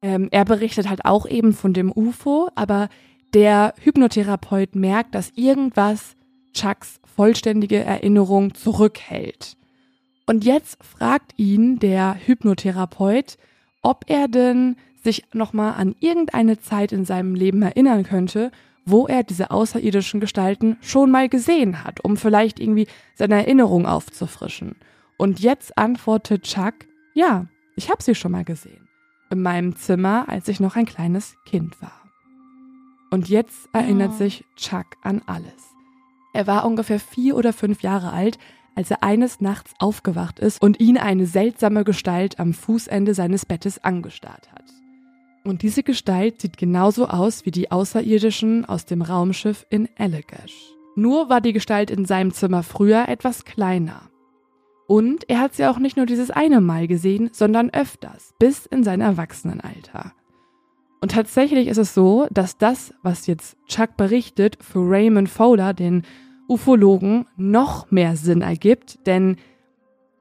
[SPEAKER 1] Ähm, er berichtet halt auch eben von dem UFO, aber der Hypnotherapeut merkt, dass irgendwas Chucks vollständige Erinnerung zurückhält. Und jetzt fragt ihn der Hypnotherapeut, ob er denn sich nochmal an irgendeine Zeit in seinem Leben erinnern könnte, wo er diese außerirdischen Gestalten schon mal gesehen hat, um vielleicht irgendwie seine Erinnerung aufzufrischen. Und jetzt antwortet Chuck, ja, ich habe sie schon mal gesehen. In meinem Zimmer, als ich noch ein kleines Kind war. Und jetzt erinnert oh. sich Chuck an alles. Er war ungefähr vier oder fünf Jahre alt, als er eines Nachts aufgewacht ist und ihn eine seltsame Gestalt am Fußende seines Bettes angestarrt hat. Und diese Gestalt sieht genauso aus wie die Außerirdischen aus dem Raumschiff in Allegash. Nur war die Gestalt in seinem Zimmer früher etwas kleiner. Und er hat sie auch nicht nur dieses eine Mal gesehen, sondern öfters, bis in sein Erwachsenenalter. Und tatsächlich ist es so, dass das, was jetzt Chuck berichtet, für Raymond Fowler, den Ufologen, noch mehr Sinn ergibt, denn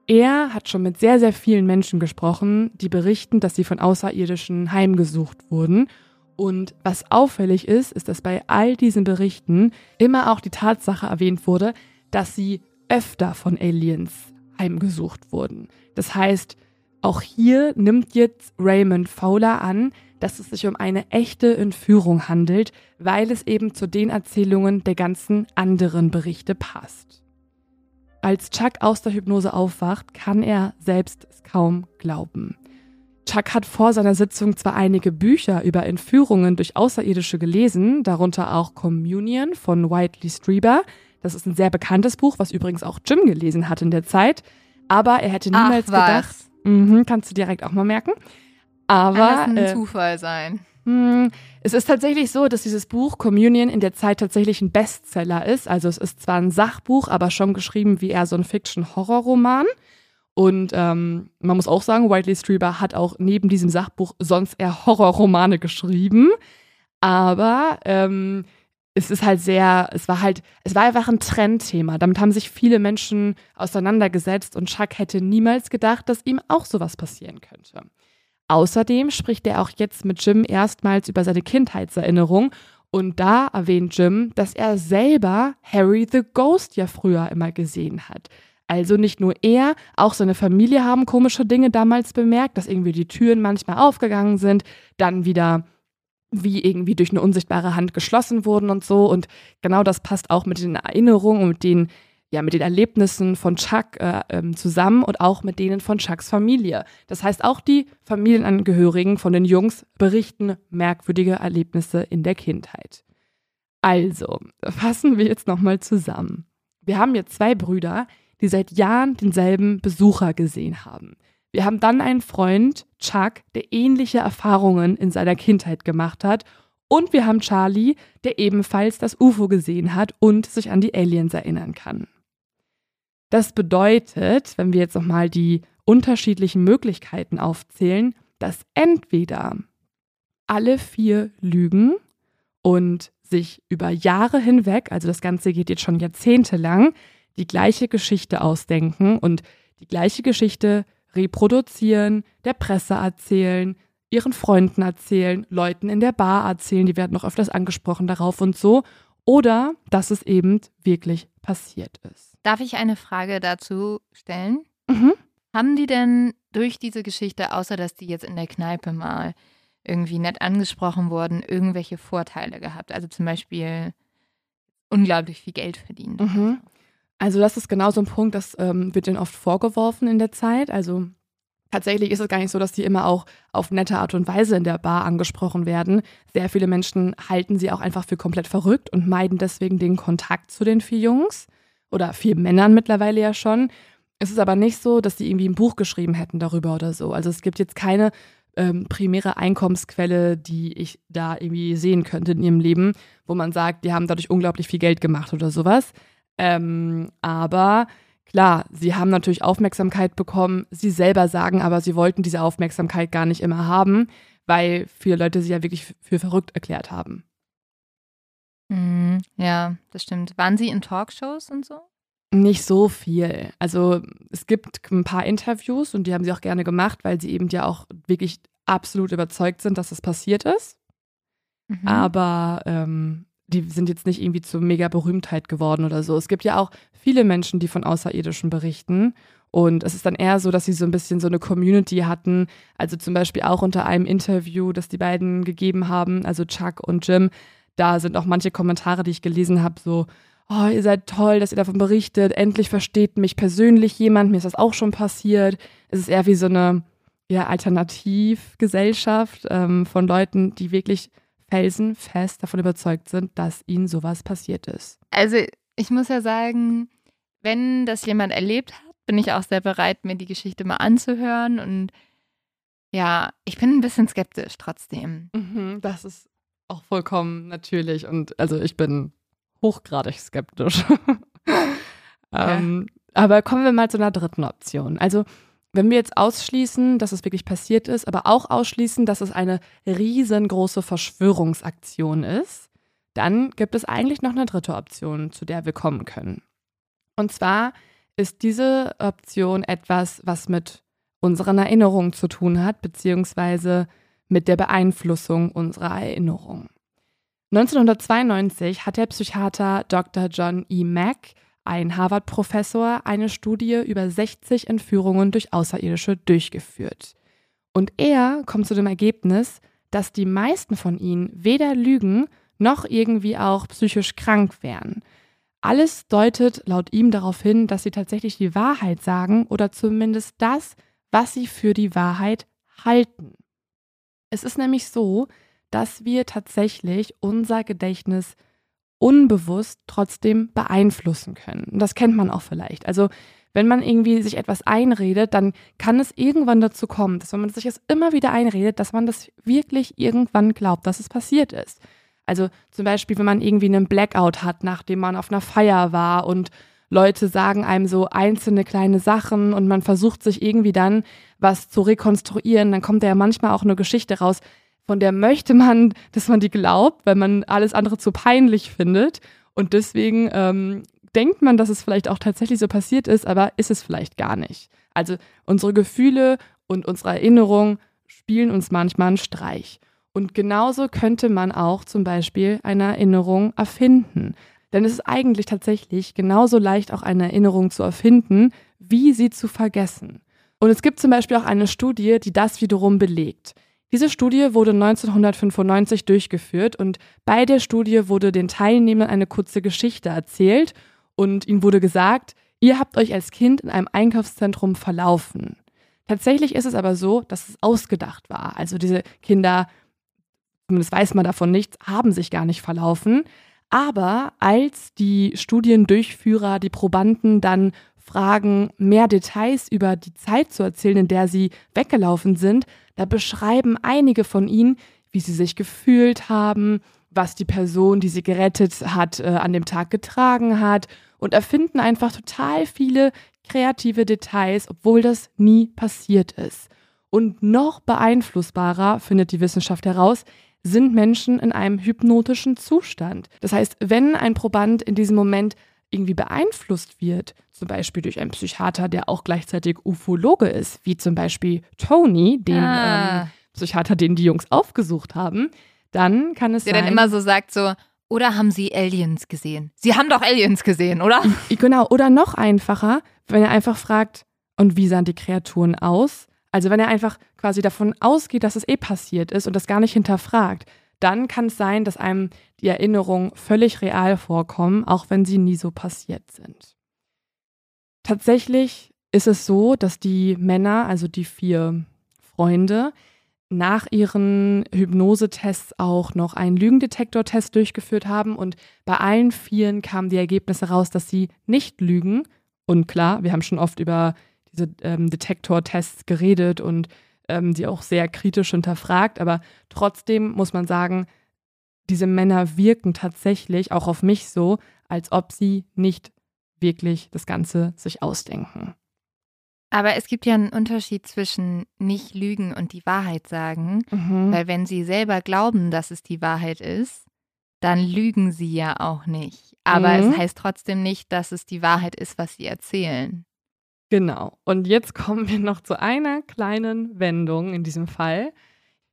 [SPEAKER 1] er hat schon mit sehr, sehr vielen Menschen gesprochen, die berichten, dass sie von Außerirdischen heimgesucht wurden. Und was auffällig ist, ist, dass bei all diesen Berichten immer auch die Tatsache erwähnt wurde, dass sie öfter von Aliens heimgesucht wurden. Das heißt, auch hier nimmt jetzt Raymond Fowler an, dass es sich um eine echte Entführung handelt, weil es eben zu den Erzählungen der ganzen anderen Berichte passt. Als Chuck aus der Hypnose aufwacht, kann er selbst es kaum glauben. Chuck hat vor seiner Sitzung zwar einige Bücher über Entführungen durch Außerirdische gelesen, darunter auch Communion von Whiteley Strieber. Das ist ein sehr bekanntes Buch, was übrigens auch Jim gelesen hat in der Zeit. Aber er hätte niemals
[SPEAKER 2] Ach,
[SPEAKER 1] gedacht, mh, kannst du direkt auch mal merken, aber.
[SPEAKER 2] Ein äh, Zufall sein?
[SPEAKER 1] Mh, hm, es ist tatsächlich so, dass dieses Buch Communion in der Zeit tatsächlich ein Bestseller ist. Also es ist zwar ein Sachbuch, aber schon geschrieben wie eher so ein Fiction-Horror-Roman. Und ähm, man muss auch sagen, Whiteley Strieber hat auch neben diesem Sachbuch sonst eher Horrorromane geschrieben. Aber ähm, es ist halt sehr, es war halt, es war einfach ein Trendthema. Damit haben sich viele Menschen auseinandergesetzt und Chuck hätte niemals gedacht, dass ihm auch sowas passieren könnte. Außerdem spricht er auch jetzt mit Jim erstmals über seine Kindheitserinnerung und da erwähnt Jim, dass er selber Harry the Ghost ja früher immer gesehen hat. Also nicht nur er, auch seine Familie haben komische Dinge damals bemerkt, dass irgendwie die Türen manchmal aufgegangen sind, dann wieder wie irgendwie durch eine unsichtbare Hand geschlossen wurden und so. Und genau das passt auch mit den Erinnerungen und den, ja, mit den Erlebnissen von Chuck äh, ähm, zusammen und auch mit denen von Chucks Familie. Das heißt, auch die Familienangehörigen von den Jungs berichten merkwürdige Erlebnisse in der Kindheit. Also, fassen wir jetzt nochmal zusammen. Wir haben jetzt zwei Brüder, die seit Jahren denselben Besucher gesehen haben. Wir haben dann einen Freund, Chuck, der ähnliche Erfahrungen in seiner Kindheit gemacht hat. Und wir haben Charlie, der ebenfalls das UFO gesehen hat und sich an die Aliens erinnern kann. Das bedeutet, wenn wir jetzt nochmal die unterschiedlichen Möglichkeiten aufzählen, dass entweder alle vier lügen und sich über Jahre hinweg, also das Ganze geht jetzt schon jahrzehntelang, die gleiche Geschichte ausdenken und die gleiche Geschichte reproduzieren, der Presse erzählen, ihren Freunden erzählen, Leuten in der Bar erzählen, die werden noch öfters angesprochen darauf und so, oder dass es eben wirklich passiert ist.
[SPEAKER 2] Darf ich eine Frage dazu stellen?
[SPEAKER 1] Mhm.
[SPEAKER 2] Haben die denn durch diese Geschichte, außer dass die jetzt in der Kneipe mal irgendwie nett angesprochen wurden, irgendwelche Vorteile gehabt? Also zum Beispiel unglaublich viel Geld verdient.
[SPEAKER 1] Mhm. Also das ist genau so ein Punkt, das ähm, wird denen oft vorgeworfen in der Zeit. Also tatsächlich ist es gar nicht so, dass die immer auch auf nette Art und Weise in der Bar angesprochen werden. Sehr viele Menschen halten sie auch einfach für komplett verrückt und meiden deswegen den Kontakt zu den vier Jungs oder vier Männern mittlerweile ja schon. Es ist aber nicht so, dass die irgendwie ein Buch geschrieben hätten darüber oder so. Also es gibt jetzt keine ähm, primäre Einkommensquelle, die ich da irgendwie sehen könnte in ihrem Leben, wo man sagt, die haben dadurch unglaublich viel Geld gemacht oder sowas. Ähm, aber klar, sie haben natürlich Aufmerksamkeit bekommen. Sie selber sagen aber, sie wollten diese Aufmerksamkeit gar nicht immer haben, weil viele Leute sie ja wirklich für verrückt erklärt haben.
[SPEAKER 2] Mhm, ja, das stimmt. Waren Sie in Talkshows und so?
[SPEAKER 1] Nicht so viel. Also es gibt ein paar Interviews und die haben sie auch gerne gemacht, weil sie eben ja auch wirklich absolut überzeugt sind, dass das passiert ist. Mhm. Aber ähm, die sind jetzt nicht irgendwie zur mega Berühmtheit geworden oder so. Es gibt ja auch viele Menschen, die von Außerirdischen berichten. Und es ist dann eher so, dass sie so ein bisschen so eine Community hatten. Also zum Beispiel auch unter einem Interview, das die beiden gegeben haben, also Chuck und Jim. Da sind auch manche Kommentare, die ich gelesen habe, so, oh, ihr seid toll, dass ihr davon berichtet. Endlich versteht mich persönlich jemand. Mir ist das auch schon passiert. Es ist eher wie so eine ja, Alternativgesellschaft ähm, von Leuten, die wirklich felsenfest davon überzeugt sind, dass ihnen sowas passiert ist.
[SPEAKER 2] Also ich muss ja sagen, wenn das jemand erlebt hat, bin ich auch sehr bereit, mir die Geschichte mal anzuhören. Und ja, ich bin ein bisschen skeptisch trotzdem.
[SPEAKER 1] Mhm, das ist auch vollkommen natürlich. Und also ich bin hochgradig skeptisch. ähm, aber kommen wir mal zu einer dritten Option. Also wenn wir jetzt ausschließen, dass es wirklich passiert ist, aber auch ausschließen, dass es eine riesengroße Verschwörungsaktion ist, dann gibt es eigentlich noch eine dritte Option, zu der wir kommen können. Und zwar ist diese Option etwas, was mit unseren Erinnerungen zu tun hat, beziehungsweise mit der Beeinflussung unserer Erinnerungen. 1992 hat der Psychiater Dr. John E. Mack ein Harvard-Professor, eine Studie über 60 Entführungen durch Außerirdische durchgeführt. Und er kommt zu dem Ergebnis, dass die meisten von ihnen weder lügen noch irgendwie auch psychisch krank wären. Alles deutet laut ihm darauf hin, dass sie tatsächlich die Wahrheit sagen oder zumindest das, was sie für die Wahrheit halten. Es ist nämlich so, dass wir tatsächlich unser Gedächtnis unbewusst trotzdem beeinflussen können. Und das kennt man auch vielleicht. Also wenn man irgendwie sich etwas einredet, dann kann es irgendwann dazu kommen, dass wenn man sich das immer wieder einredet, dass man das wirklich irgendwann glaubt, dass es passiert ist. Also zum Beispiel, wenn man irgendwie einen Blackout hat, nachdem man auf einer Feier war und Leute sagen einem so einzelne kleine Sachen und man versucht sich irgendwie dann was zu rekonstruieren, dann kommt da ja manchmal auch eine Geschichte raus, von der möchte man, dass man die glaubt, weil man alles andere zu peinlich findet. Und deswegen ähm, denkt man, dass es vielleicht auch tatsächlich so passiert ist, aber ist es vielleicht gar nicht. Also unsere Gefühle und unsere Erinnerungen spielen uns manchmal einen Streich. Und genauso könnte man auch zum Beispiel eine Erinnerung erfinden. Denn es ist eigentlich tatsächlich genauso leicht, auch eine Erinnerung zu erfinden, wie sie zu vergessen. Und es gibt zum Beispiel auch eine Studie, die das wiederum belegt. Diese Studie wurde 1995 durchgeführt und bei der Studie wurde den Teilnehmern eine kurze Geschichte erzählt und ihnen wurde gesagt, ihr habt euch als Kind in einem Einkaufszentrum verlaufen. Tatsächlich ist es aber so, dass es ausgedacht war. Also diese Kinder, zumindest weiß man davon nichts, haben sich gar nicht verlaufen. Aber als die Studiendurchführer, die Probanden dann fragen, mehr Details über die Zeit zu erzählen, in der sie weggelaufen sind, da beschreiben einige von ihnen, wie sie sich gefühlt haben, was die Person, die sie gerettet hat, äh, an dem Tag getragen hat und erfinden einfach total viele kreative Details, obwohl das nie passiert ist. Und noch beeinflussbarer, findet die Wissenschaft heraus, sind Menschen in einem hypnotischen Zustand. Das heißt, wenn ein Proband in diesem Moment irgendwie beeinflusst wird, zum Beispiel durch einen Psychiater, der auch gleichzeitig Ufologe ist, wie zum Beispiel Tony, den ah. ähm, Psychiater, den die Jungs aufgesucht haben, dann kann es
[SPEAKER 2] der
[SPEAKER 1] sein.
[SPEAKER 2] Der dann immer so sagt so, oder haben Sie Aliens gesehen? Sie haben doch Aliens gesehen, oder?
[SPEAKER 1] Genau, oder noch einfacher, wenn er einfach fragt, und wie sahen die Kreaturen aus? Also wenn er einfach quasi davon ausgeht, dass es eh passiert ist und das gar nicht hinterfragt, dann kann es sein, dass einem die Erinnerungen völlig real vorkommen, auch wenn sie nie so passiert sind. Tatsächlich ist es so, dass die Männer, also die vier Freunde, nach ihren Hypnosetests auch noch einen Lügendetektortest durchgeführt haben und bei allen Vieren kamen die Ergebnisse raus, dass sie nicht lügen. Und klar, wir haben schon oft über diese ähm, Detektortests geredet und ähm, die auch sehr kritisch hinterfragt, aber trotzdem muss man sagen, diese Männer wirken tatsächlich auch auf mich so, als ob sie nicht wirklich das Ganze sich ausdenken.
[SPEAKER 2] Aber es gibt ja einen Unterschied zwischen nicht lügen und die Wahrheit sagen, mhm. weil wenn sie selber glauben, dass es die Wahrheit ist, dann lügen sie ja auch nicht. Aber mhm. es heißt trotzdem nicht, dass es die Wahrheit ist, was sie erzählen.
[SPEAKER 1] Genau. Und jetzt kommen wir noch zu einer kleinen Wendung in diesem Fall.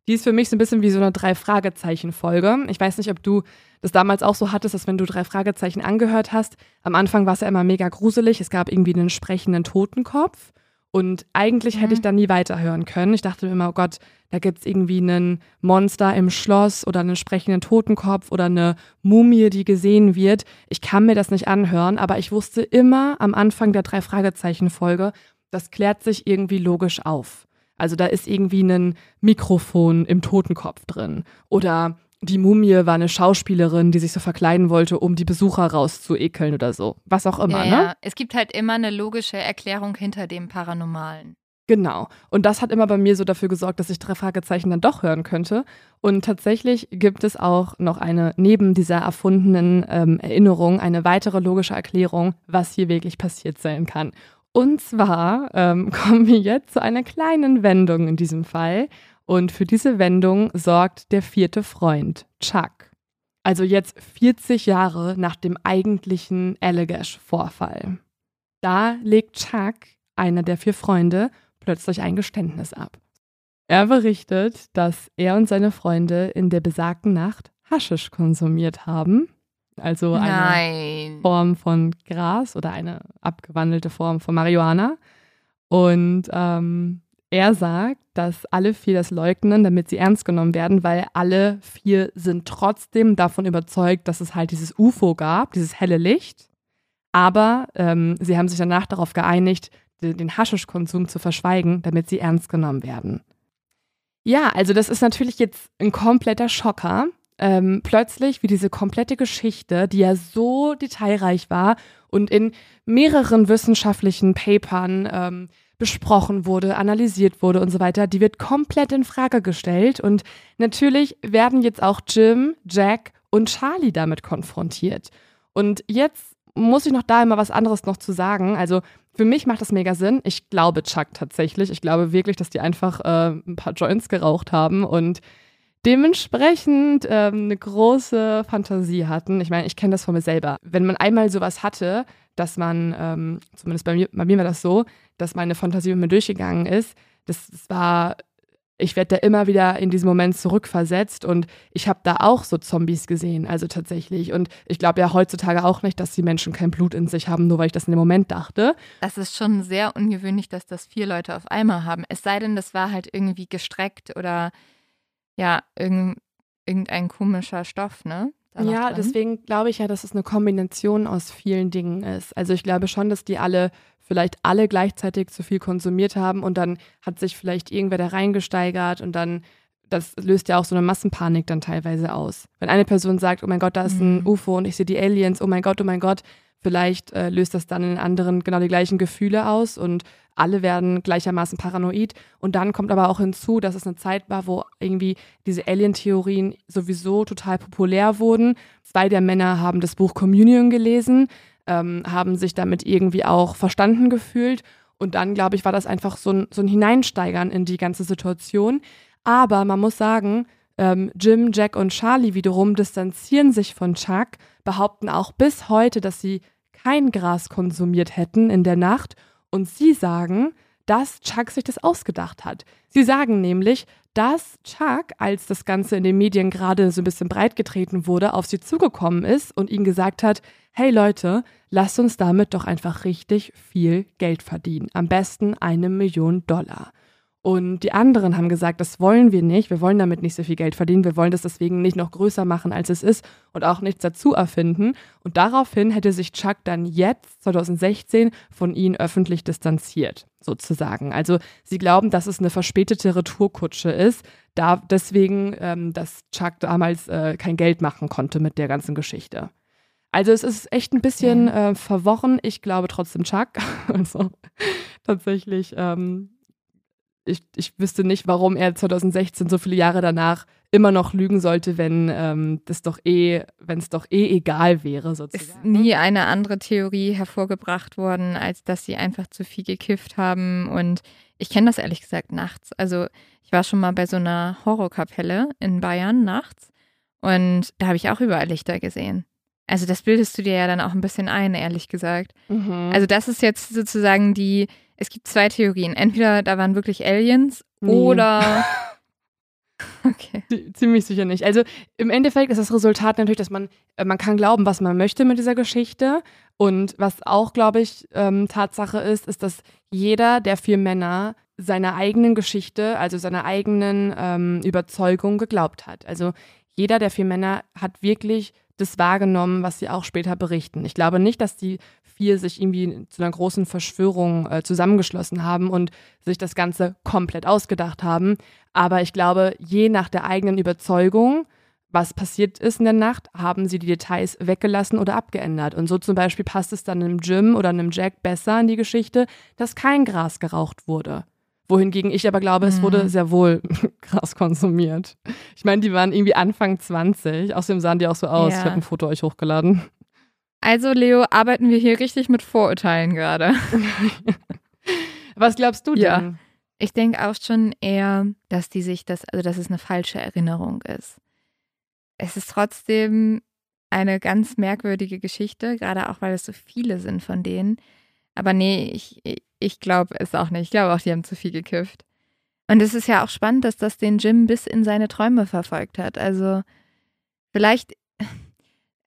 [SPEAKER 1] Die ist für mich so ein bisschen wie so eine Drei-Fragezeichen-Folge. Ich weiß nicht, ob du das damals auch so hattest, dass wenn du drei Fragezeichen angehört hast, am Anfang war es ja immer mega gruselig. Es gab irgendwie einen sprechenden Totenkopf. Und eigentlich mhm. hätte ich mhm. da nie weiterhören können. Ich dachte mir immer, oh Gott, da gibt es irgendwie einen Monster im Schloss oder einen sprechenden Totenkopf oder eine Mumie, die gesehen wird. Ich kann mir das nicht anhören, aber ich wusste immer am Anfang der drei Fragezeichen-Folge, das klärt sich irgendwie logisch auf. Also da ist irgendwie ein Mikrofon im Totenkopf drin oder die Mumie war eine Schauspielerin, die sich so verkleiden wollte, um die Besucher rauszuekeln oder so. Was auch immer,
[SPEAKER 2] ja,
[SPEAKER 1] ne?
[SPEAKER 2] Ja. Es gibt halt immer eine logische Erklärung hinter dem Paranormalen.
[SPEAKER 1] Genau. Und das hat immer bei mir so dafür gesorgt, dass ich drei Fragezeichen dann doch hören könnte. Und tatsächlich gibt es auch noch eine, neben dieser erfundenen ähm, Erinnerung, eine weitere logische Erklärung, was hier wirklich passiert sein kann. Und zwar ähm, kommen wir jetzt zu einer kleinen Wendung in diesem Fall. Und für diese Wendung sorgt der vierte Freund, Chuck. Also jetzt 40 Jahre nach dem eigentlichen Allagash-Vorfall. Da legt Chuck, einer der vier Freunde, plötzlich ein Geständnis ab. Er berichtet, dass er und seine Freunde in der besagten Nacht Haschisch konsumiert haben. Also eine
[SPEAKER 2] Nein.
[SPEAKER 1] Form von Gras oder eine abgewandelte Form von Marihuana. Und ähm, er sagt, dass alle vier das leugnen, damit sie ernst genommen werden, weil alle vier sind trotzdem davon überzeugt, dass es halt dieses UFO gab, dieses helle Licht. Aber ähm, sie haben sich danach darauf geeinigt, den Haschischkonsum zu verschweigen, damit sie ernst genommen werden. Ja, also das ist natürlich jetzt ein kompletter Schocker. Ähm, plötzlich, wie diese komplette Geschichte, die ja so detailreich war und in mehreren wissenschaftlichen Papern ähm, besprochen wurde, analysiert wurde und so weiter, die wird komplett in Frage gestellt. Und natürlich werden jetzt auch Jim, Jack und Charlie damit konfrontiert. Und jetzt muss ich noch da immer was anderes noch zu sagen. Also für mich macht das mega Sinn. Ich glaube Chuck tatsächlich. Ich glaube wirklich, dass die einfach äh, ein paar Joints geraucht haben und dementsprechend ähm, eine große Fantasie hatten. Ich meine, ich kenne das von mir selber. Wenn man einmal sowas hatte, dass man, ähm, zumindest bei mir, bei mir war das so, dass meine Fantasie mit mir durchgegangen ist, das, das war ich werde da immer wieder in diesen Moment zurückversetzt und ich habe da auch so Zombies gesehen, also tatsächlich. Und ich glaube ja heutzutage auch nicht, dass die Menschen kein Blut in sich haben, nur weil ich das in dem Moment dachte.
[SPEAKER 2] Das ist schon sehr ungewöhnlich, dass das vier Leute auf einmal haben. Es sei denn, das war halt irgendwie gestreckt oder ja, irgendein komischer Stoff, ne?
[SPEAKER 1] Ja, deswegen glaube ich ja, dass es eine Kombination aus vielen Dingen ist. Also ich glaube schon, dass die alle vielleicht alle gleichzeitig zu viel konsumiert haben und dann hat sich vielleicht irgendwer da reingesteigert und dann, das löst ja auch so eine Massenpanik dann teilweise aus. Wenn eine Person sagt, oh mein Gott, da ist ein mhm. UFO und ich sehe die Aliens, oh mein Gott, oh mein Gott, vielleicht äh, löst das dann in anderen genau die gleichen Gefühle aus und alle werden gleichermaßen paranoid. Und dann kommt aber auch hinzu, dass es eine Zeit war, wo irgendwie diese Alien-Theorien sowieso total populär wurden. Zwei der Männer haben das Buch Communion gelesen ähm, haben sich damit irgendwie auch verstanden gefühlt. Und dann, glaube ich, war das einfach so ein, so ein Hineinsteigern in die ganze Situation. Aber man muss sagen, ähm, Jim, Jack und Charlie wiederum distanzieren sich von Chuck, behaupten auch bis heute, dass sie kein Gras konsumiert hätten in der Nacht. Und sie sagen, dass Chuck sich das ausgedacht hat. Sie sagen nämlich, dass Chuck, als das Ganze in den Medien gerade so ein bisschen breitgetreten wurde, auf sie zugekommen ist und ihnen gesagt hat, hey Leute, lasst uns damit doch einfach richtig viel Geld verdienen. Am besten eine Million Dollar. Und die anderen haben gesagt, das wollen wir nicht. Wir wollen damit nicht so viel Geld verdienen. Wir wollen das deswegen nicht noch größer machen, als es ist und auch nichts dazu erfinden. Und daraufhin hätte sich Chuck dann jetzt, 2016, von ihnen öffentlich distanziert, sozusagen. Also sie glauben, dass es eine verspätete Retourkutsche ist. Da, deswegen, ähm, dass Chuck damals äh, kein Geld machen konnte mit der ganzen Geschichte. Also es ist echt ein bisschen äh, verworren. Ich glaube trotzdem Chuck. Also tatsächlich, ähm, ich, ich wüsste nicht, warum er 2016 so viele Jahre danach immer noch lügen sollte, wenn ähm, das doch eh, wenn es doch eh egal wäre, sozusagen.
[SPEAKER 2] Ist nie eine andere Theorie hervorgebracht worden, als dass sie einfach zu viel gekifft haben. Und ich kenne das ehrlich gesagt nachts. Also ich war schon mal bei so einer Horrorkapelle in Bayern nachts und da habe ich auch überall Lichter gesehen. Also das bildest du dir ja dann auch ein bisschen ein, ehrlich gesagt. Mhm. Also das ist jetzt sozusagen die, es gibt zwei Theorien. Entweder da waren wirklich Aliens nee. oder
[SPEAKER 1] Okay. Ziemlich sicher nicht. Also im Endeffekt ist das Resultat natürlich, dass man, äh, man kann glauben, was man möchte mit dieser Geschichte. Und was auch, glaube ich, ähm, Tatsache ist, ist, dass jeder der vier Männer seiner eigenen Geschichte, also seiner eigenen ähm, Überzeugung geglaubt hat. Also jeder der vier Männer hat wirklich das wahrgenommen, was sie auch später berichten. Ich glaube nicht, dass die vier sich irgendwie zu einer großen Verschwörung äh, zusammengeschlossen haben und sich das Ganze komplett ausgedacht haben. Aber ich glaube, je nach der eigenen Überzeugung, was passiert ist in der Nacht, haben sie die Details weggelassen oder abgeändert. Und so zum Beispiel passt es dann einem Jim oder einem Jack besser in die Geschichte, dass kein Gras geraucht wurde wohingegen ich aber glaube, es wurde mhm. sehr wohl krass konsumiert. Ich meine, die waren irgendwie Anfang 20, außerdem sahen die auch so aus. Ja. Ich habe ein Foto euch hochgeladen.
[SPEAKER 2] Also, Leo, arbeiten wir hier richtig mit Vorurteilen gerade.
[SPEAKER 1] Was glaubst du denn? Ja.
[SPEAKER 2] Ich denke auch schon eher, dass die sich das, also dass es eine falsche Erinnerung ist. Es ist trotzdem eine ganz merkwürdige Geschichte, gerade auch weil es so viele sind von denen. Aber nee, ich, ich glaube es auch nicht. Ich glaube auch, die haben zu viel gekifft. Und es ist ja auch spannend, dass das den Jim bis in seine Träume verfolgt hat. Also vielleicht,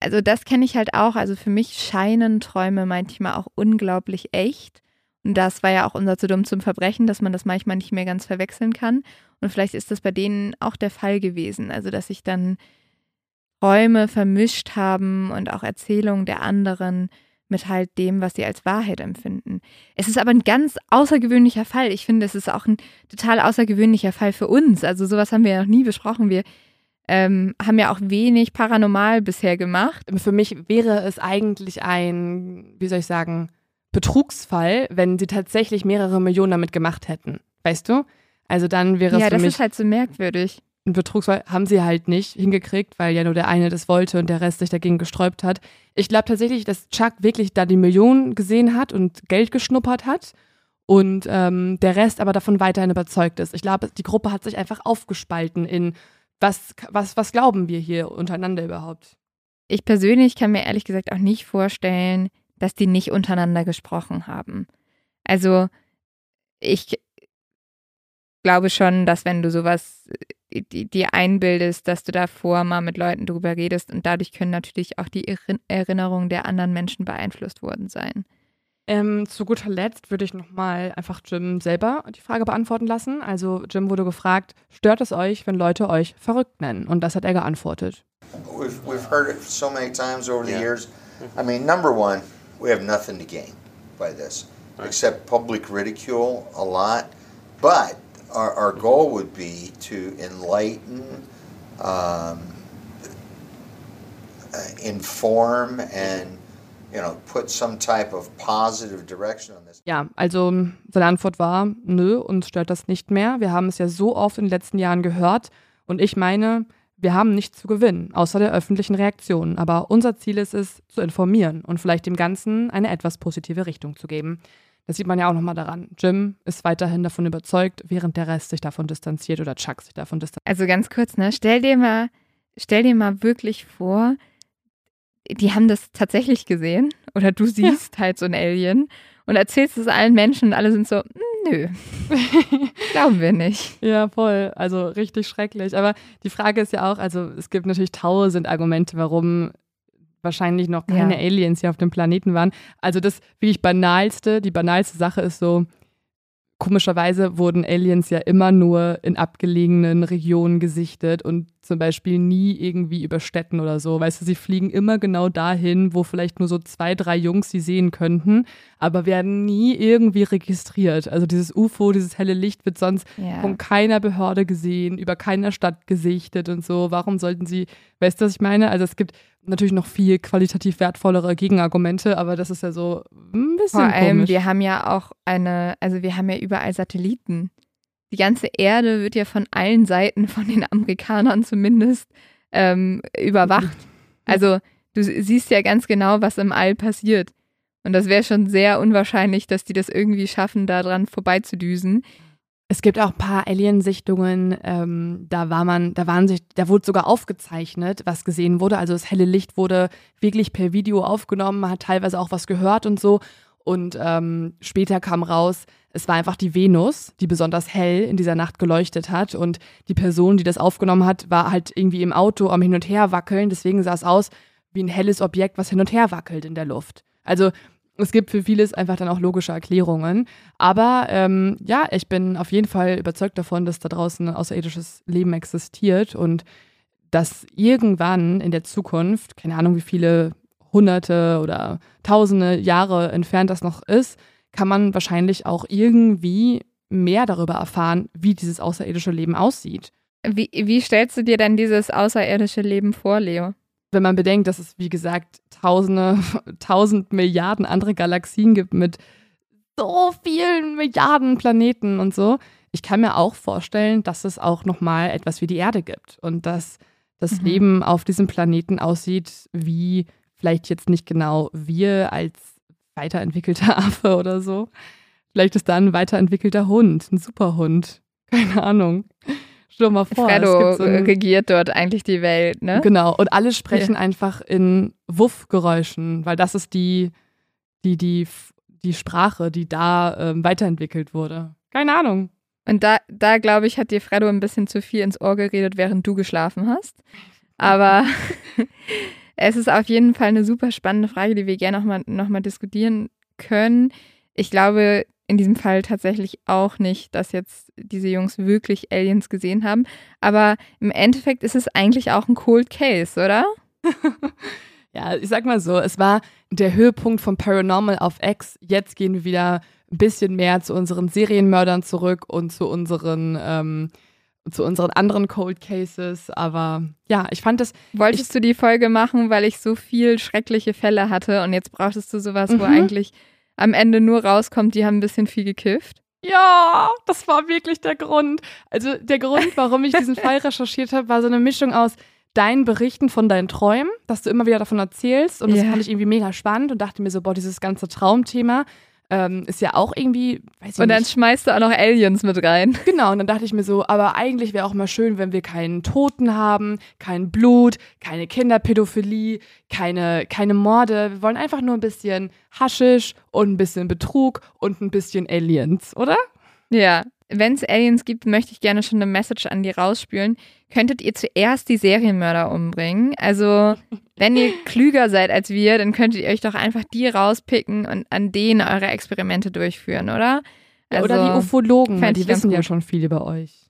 [SPEAKER 2] also das kenne ich halt auch. Also für mich scheinen Träume manchmal auch unglaublich echt. Und das war ja auch unser zu dumm zum Verbrechen, dass man das manchmal nicht mehr ganz verwechseln kann. Und vielleicht ist das bei denen auch der Fall gewesen. Also dass sich dann Träume vermischt haben und auch Erzählungen der anderen mit halt dem, was sie als Wahrheit empfinden. Es ist aber ein ganz außergewöhnlicher Fall. Ich finde, es ist auch ein total außergewöhnlicher Fall für uns. Also sowas haben wir ja noch nie besprochen. Wir ähm, haben ja auch wenig paranormal bisher gemacht.
[SPEAKER 1] Für mich wäre es eigentlich ein, wie soll ich sagen, Betrugsfall, wenn sie tatsächlich mehrere Millionen damit gemacht hätten. Weißt du? Also dann wäre es
[SPEAKER 2] ja,
[SPEAKER 1] für mich.
[SPEAKER 2] Ja, das ist halt so merkwürdig
[SPEAKER 1] einen Betrugsfall haben sie halt nicht hingekriegt, weil ja nur der eine das wollte und der Rest sich dagegen gesträubt hat. Ich glaube tatsächlich, dass Chuck wirklich da die Millionen gesehen hat und Geld geschnuppert hat und ähm, der Rest aber davon weiterhin überzeugt ist. Ich glaube, die Gruppe hat sich einfach aufgespalten in was, was, was glauben wir hier untereinander überhaupt?
[SPEAKER 2] Ich persönlich kann mir ehrlich gesagt auch nicht vorstellen, dass die nicht untereinander gesprochen haben. Also ich glaube schon, dass wenn du sowas äh, dir einbildest, dass du davor mal mit Leuten drüber redest und dadurch können natürlich auch die Erinnerungen der anderen Menschen beeinflusst worden sein.
[SPEAKER 1] Ähm, zu guter Letzt würde ich nochmal einfach Jim selber die Frage beantworten lassen. Also Jim wurde gefragt, stört es euch, wenn Leute euch verrückt nennen? Und das hat er geantwortet.
[SPEAKER 3] We've, we've heard it so many times over the yeah. years. I mean, number one, we have nothing to gain by this, right. except public ridicule a lot. But our, our goal would be to enlighten, um, uh, inform, and
[SPEAKER 1] Ja, also seine Antwort war, nö, uns stört das nicht mehr. Wir haben es ja so oft in den letzten Jahren gehört und ich meine, wir haben nichts zu gewinnen, außer der öffentlichen Reaktion. Aber unser Ziel ist es, zu informieren und vielleicht dem Ganzen eine etwas positive Richtung zu geben. Das sieht man ja auch nochmal daran. Jim ist weiterhin davon überzeugt, während der Rest sich davon distanziert oder Chuck sich davon distanziert.
[SPEAKER 2] Also ganz kurz, ne? Stell dir mal, stell dir mal wirklich vor, die haben das tatsächlich gesehen oder du siehst ja. halt so ein Alien und erzählst es allen Menschen und alle sind so, hm, nö, glauben wir nicht.
[SPEAKER 1] Ja, voll. Also richtig schrecklich. Aber die Frage ist ja auch, also es gibt natürlich tausend Argumente, warum wahrscheinlich noch keine ja. Aliens hier auf dem Planeten waren. Also das wirklich banalste, die banalste Sache ist so, komischerweise wurden Aliens ja immer nur in abgelegenen Regionen gesichtet und zum Beispiel nie irgendwie über Städten oder so. Weißt du, sie fliegen immer genau dahin, wo vielleicht nur so zwei, drei Jungs sie sehen könnten, aber werden nie irgendwie registriert. Also dieses UFO, dieses helle Licht wird sonst yeah. von keiner Behörde gesehen, über keiner Stadt gesichtet und so. Warum sollten sie, weißt du, was ich meine? Also es gibt natürlich noch viel qualitativ wertvollere Gegenargumente, aber das ist ja so ein bisschen
[SPEAKER 2] Vor allem,
[SPEAKER 1] komisch.
[SPEAKER 2] wir haben ja auch eine, also wir haben ja überall Satelliten. Die ganze Erde wird ja von allen Seiten, von den Amerikanern zumindest, ähm, überwacht. Also du siehst ja ganz genau, was im All passiert. Und das wäre schon sehr unwahrscheinlich, dass die das irgendwie schaffen, daran vorbeizudüsen.
[SPEAKER 1] Es gibt auch ein paar Alien-Sichtungen, ähm, da war man, da waren sich, da wurde sogar aufgezeichnet, was gesehen wurde. Also das helle Licht wurde wirklich per Video aufgenommen, man hat teilweise auch was gehört und so. Und ähm, später kam raus, es war einfach die Venus, die besonders hell in dieser Nacht geleuchtet hat. Und die Person, die das aufgenommen hat, war halt irgendwie im Auto am Hin und Her wackeln. Deswegen sah es aus wie ein helles Objekt, was hin und her wackelt in der Luft. Also es gibt für vieles einfach dann auch logische Erklärungen. Aber ähm, ja, ich bin auf jeden Fall überzeugt davon, dass da draußen ein außerirdisches Leben existiert und dass irgendwann in der Zukunft, keine Ahnung, wie viele hunderte oder tausende Jahre entfernt das noch ist, kann man wahrscheinlich auch irgendwie mehr darüber erfahren, wie dieses außerirdische Leben aussieht.
[SPEAKER 2] Wie, wie stellst du dir denn dieses außerirdische Leben vor, Leo?
[SPEAKER 1] wenn man bedenkt, dass es, wie gesagt, tausende, tausend Milliarden andere Galaxien gibt mit so vielen Milliarden Planeten und so. Ich kann mir auch vorstellen, dass es auch nochmal etwas wie die Erde gibt und dass das mhm. Leben auf diesem Planeten aussieht, wie vielleicht jetzt nicht genau wir als weiterentwickelter Affe oder so. Vielleicht ist da ein weiterentwickelter Hund, ein Superhund. Keine Ahnung. Stell dir mal vor.
[SPEAKER 2] Fredo so regiert dort eigentlich die Welt, ne?
[SPEAKER 1] Genau. Und alle sprechen ja. einfach in Wuff-Geräuschen, weil das ist die, die, die, die Sprache, die da ähm, weiterentwickelt wurde. Keine Ahnung.
[SPEAKER 2] Und da, da glaube ich, hat dir Fredo ein bisschen zu viel ins Ohr geredet, während du geschlafen hast. Aber es ist auf jeden Fall eine super spannende Frage, die wir gerne nochmal noch mal diskutieren können. Ich glaube, in diesem Fall tatsächlich auch nicht, dass jetzt diese Jungs wirklich Aliens gesehen haben. Aber im Endeffekt ist es eigentlich auch ein Cold Case, oder?
[SPEAKER 1] ja, ich sag mal so, es war der Höhepunkt von Paranormal auf X. Jetzt gehen wir wieder ein bisschen mehr zu unseren Serienmördern zurück und zu unseren ähm, zu unseren anderen Cold Cases, aber ja, ich fand das.
[SPEAKER 2] Wolltest
[SPEAKER 1] ich,
[SPEAKER 2] du die Folge machen, weil ich so viel schreckliche Fälle hatte und jetzt brauchtest du sowas, mhm. wo eigentlich am Ende nur rauskommt, die haben ein bisschen viel gekifft?
[SPEAKER 1] Ja, das war wirklich der Grund. Also der Grund, warum ich diesen Fall recherchiert habe, war so eine Mischung aus deinen Berichten von deinen Träumen, dass du immer wieder davon erzählst und das yeah. fand ich irgendwie mega spannend und dachte mir so, boah, dieses ganze Traumthema ähm, ist ja auch irgendwie, weiß ich
[SPEAKER 2] Und dann
[SPEAKER 1] nicht.
[SPEAKER 2] schmeißt du auch noch Aliens mit rein.
[SPEAKER 1] Genau, und dann dachte ich mir so, aber eigentlich wäre auch mal schön, wenn wir keinen Toten haben, kein Blut, keine Kinderpädophilie, keine, keine Morde. Wir wollen einfach nur ein bisschen Haschisch und ein bisschen Betrug und ein bisschen Aliens, oder?
[SPEAKER 2] Ja. Wenn es Aliens gibt, möchte ich gerne schon eine Message an die rausspülen. Könntet ihr zuerst die Serienmörder umbringen? Also, wenn ihr klüger seid als wir, dann könntet ihr euch doch einfach die rauspicken und an denen eure Experimente durchführen, oder? Also,
[SPEAKER 1] oder die Ufologen, die wissen ja
[SPEAKER 2] gut.
[SPEAKER 1] schon viel über euch.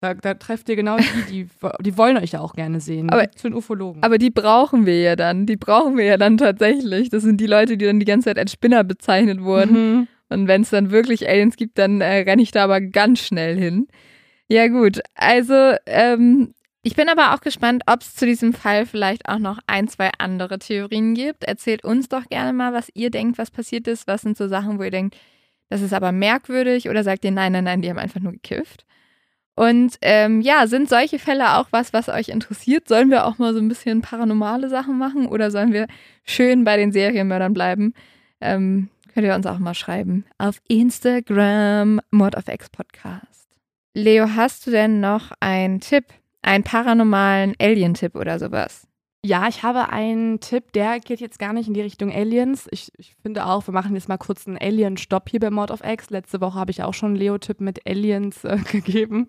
[SPEAKER 1] Da, da trefft ihr genau die, die, die wollen euch ja auch gerne sehen.
[SPEAKER 2] Aber-
[SPEAKER 1] zu den Ufologen.
[SPEAKER 2] Aber die brauchen wir ja dann. Die brauchen wir ja dann tatsächlich. Das sind die Leute, die dann die ganze Zeit als Spinner bezeichnet wurden.
[SPEAKER 1] Mhm.
[SPEAKER 2] Und wenn es dann wirklich Aliens gibt, dann äh, renne ich da aber ganz schnell hin. Ja, gut. Also, ähm, ich bin aber auch gespannt, ob es zu diesem Fall vielleicht auch noch ein, zwei andere Theorien gibt. Erzählt uns doch gerne mal, was ihr denkt, was passiert ist. Was sind so Sachen, wo ihr denkt, das ist aber merkwürdig? Oder sagt ihr, nein, nein, nein, die haben einfach nur gekifft? Und ähm, ja, sind solche Fälle auch was, was euch interessiert? Sollen wir auch mal so ein bisschen paranormale Sachen machen oder sollen wir schön bei den Serienmördern bleiben? Ähm, könnt ihr uns auch mal schreiben. Auf Instagram, Mord of X Podcast. Leo, hast du denn noch einen Tipp? Einen paranormalen Alien-Tipp oder sowas?
[SPEAKER 1] Ja, ich habe einen Tipp, der geht jetzt gar nicht in die Richtung Aliens. Ich, ich finde auch, wir machen jetzt mal kurz einen Alien-Stopp hier bei Mod of X. Letzte Woche habe ich auch schon einen Leo-Tipp mit Aliens äh, gegeben.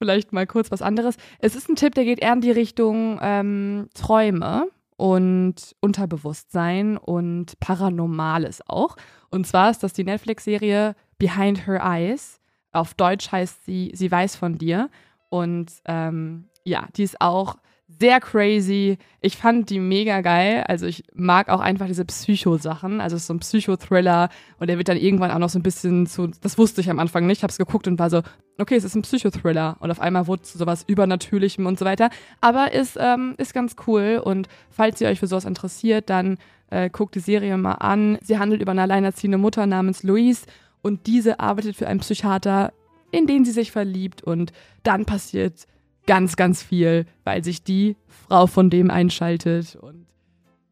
[SPEAKER 1] Vielleicht mal kurz was anderes. Es ist ein Tipp, der geht eher in die Richtung ähm, Träume und Unterbewusstsein und Paranormales auch. Und zwar ist das die Netflix-Serie Behind Her Eyes. Auf Deutsch heißt sie Sie weiß von dir. Und ähm, ja, die ist auch sehr crazy. Ich fand die mega geil. Also ich mag auch einfach diese Psycho-Sachen. Also es ist so ein Psychothriller und der wird dann irgendwann auch noch so ein bisschen zu, das wusste ich am Anfang nicht. Ich habe es geguckt und war so, okay, es ist ein Psychothriller und auf einmal wurde es sowas Übernatürlichem und so weiter. Aber ist, ähm, ist ganz cool und falls ihr euch für sowas interessiert, dann äh, guckt die Serie mal an. Sie handelt über eine alleinerziehende Mutter namens Louise und diese arbeitet für einen Psychiater, in den sie sich verliebt und dann passiert ganz, ganz viel, weil sich die Frau von dem einschaltet und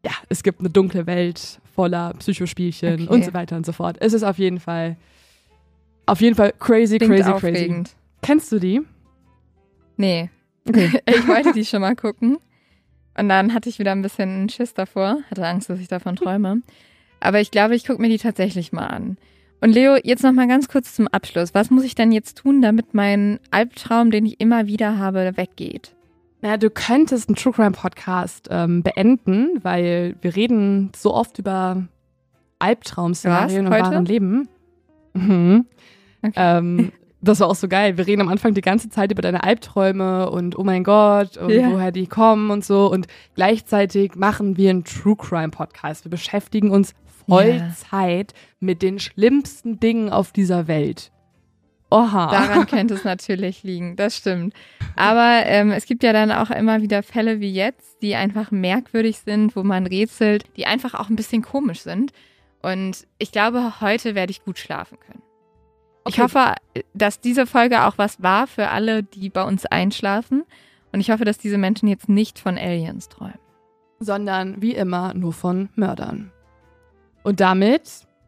[SPEAKER 1] ja, es gibt eine dunkle Welt voller Psychospielchen
[SPEAKER 2] Okay.
[SPEAKER 1] und so weiter und so fort. Es ist auf jeden Fall, auf jeden Fall crazy,
[SPEAKER 2] Klingt
[SPEAKER 1] crazy, crazy.
[SPEAKER 2] aufregend.
[SPEAKER 1] Kennst du die?
[SPEAKER 2] Nee.
[SPEAKER 1] Okay.
[SPEAKER 2] ich wollte die schon mal gucken. Und dann hatte ich wieder ein bisschen Schiss davor. Hatte Angst, dass ich davon träume. Aber ich glaube, ich gucke mir die tatsächlich mal an. Und Leo, jetzt noch mal ganz kurz zum Abschluss. Was muss ich denn jetzt tun, damit mein Albtraum, den ich immer wieder habe, weggeht?
[SPEAKER 1] Naja, du könntest einen True Crime Podcast ähm, beenden, weil wir reden so oft über Albtraum-Szenarien im wahren Leben. Mhm.
[SPEAKER 2] Okay.
[SPEAKER 1] Ähm, das war auch so geil. Wir reden am Anfang die ganze Zeit über deine Albträume und oh mein Gott und
[SPEAKER 2] Ja.
[SPEAKER 1] woher die kommen und so. Und gleichzeitig machen wir einen True Crime Podcast. Wir beschäftigen uns Vollzeit mit den schlimmsten Dingen auf dieser Welt. Oha.
[SPEAKER 2] Daran könnte es natürlich liegen, das stimmt. Aber ähm, es gibt ja dann auch immer wieder Fälle wie jetzt, die einfach merkwürdig sind, wo man rätselt, die einfach auch ein bisschen komisch sind. Und ich glaube, heute werde ich gut schlafen können. Ich
[SPEAKER 1] Okay.
[SPEAKER 2] hoffe, dass diese Folge auch was war für alle, die bei uns einschlafen. Und ich hoffe, dass diese Menschen jetzt nicht von Aliens träumen.
[SPEAKER 1] Sondern wie immer nur von Mördern. Und damit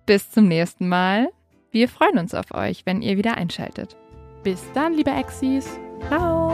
[SPEAKER 2] Bis zum nächsten Mal. Wir freuen uns auf euch, wenn ihr wieder einschaltet.
[SPEAKER 1] bis dann, liebe Exis.
[SPEAKER 2] Ciao.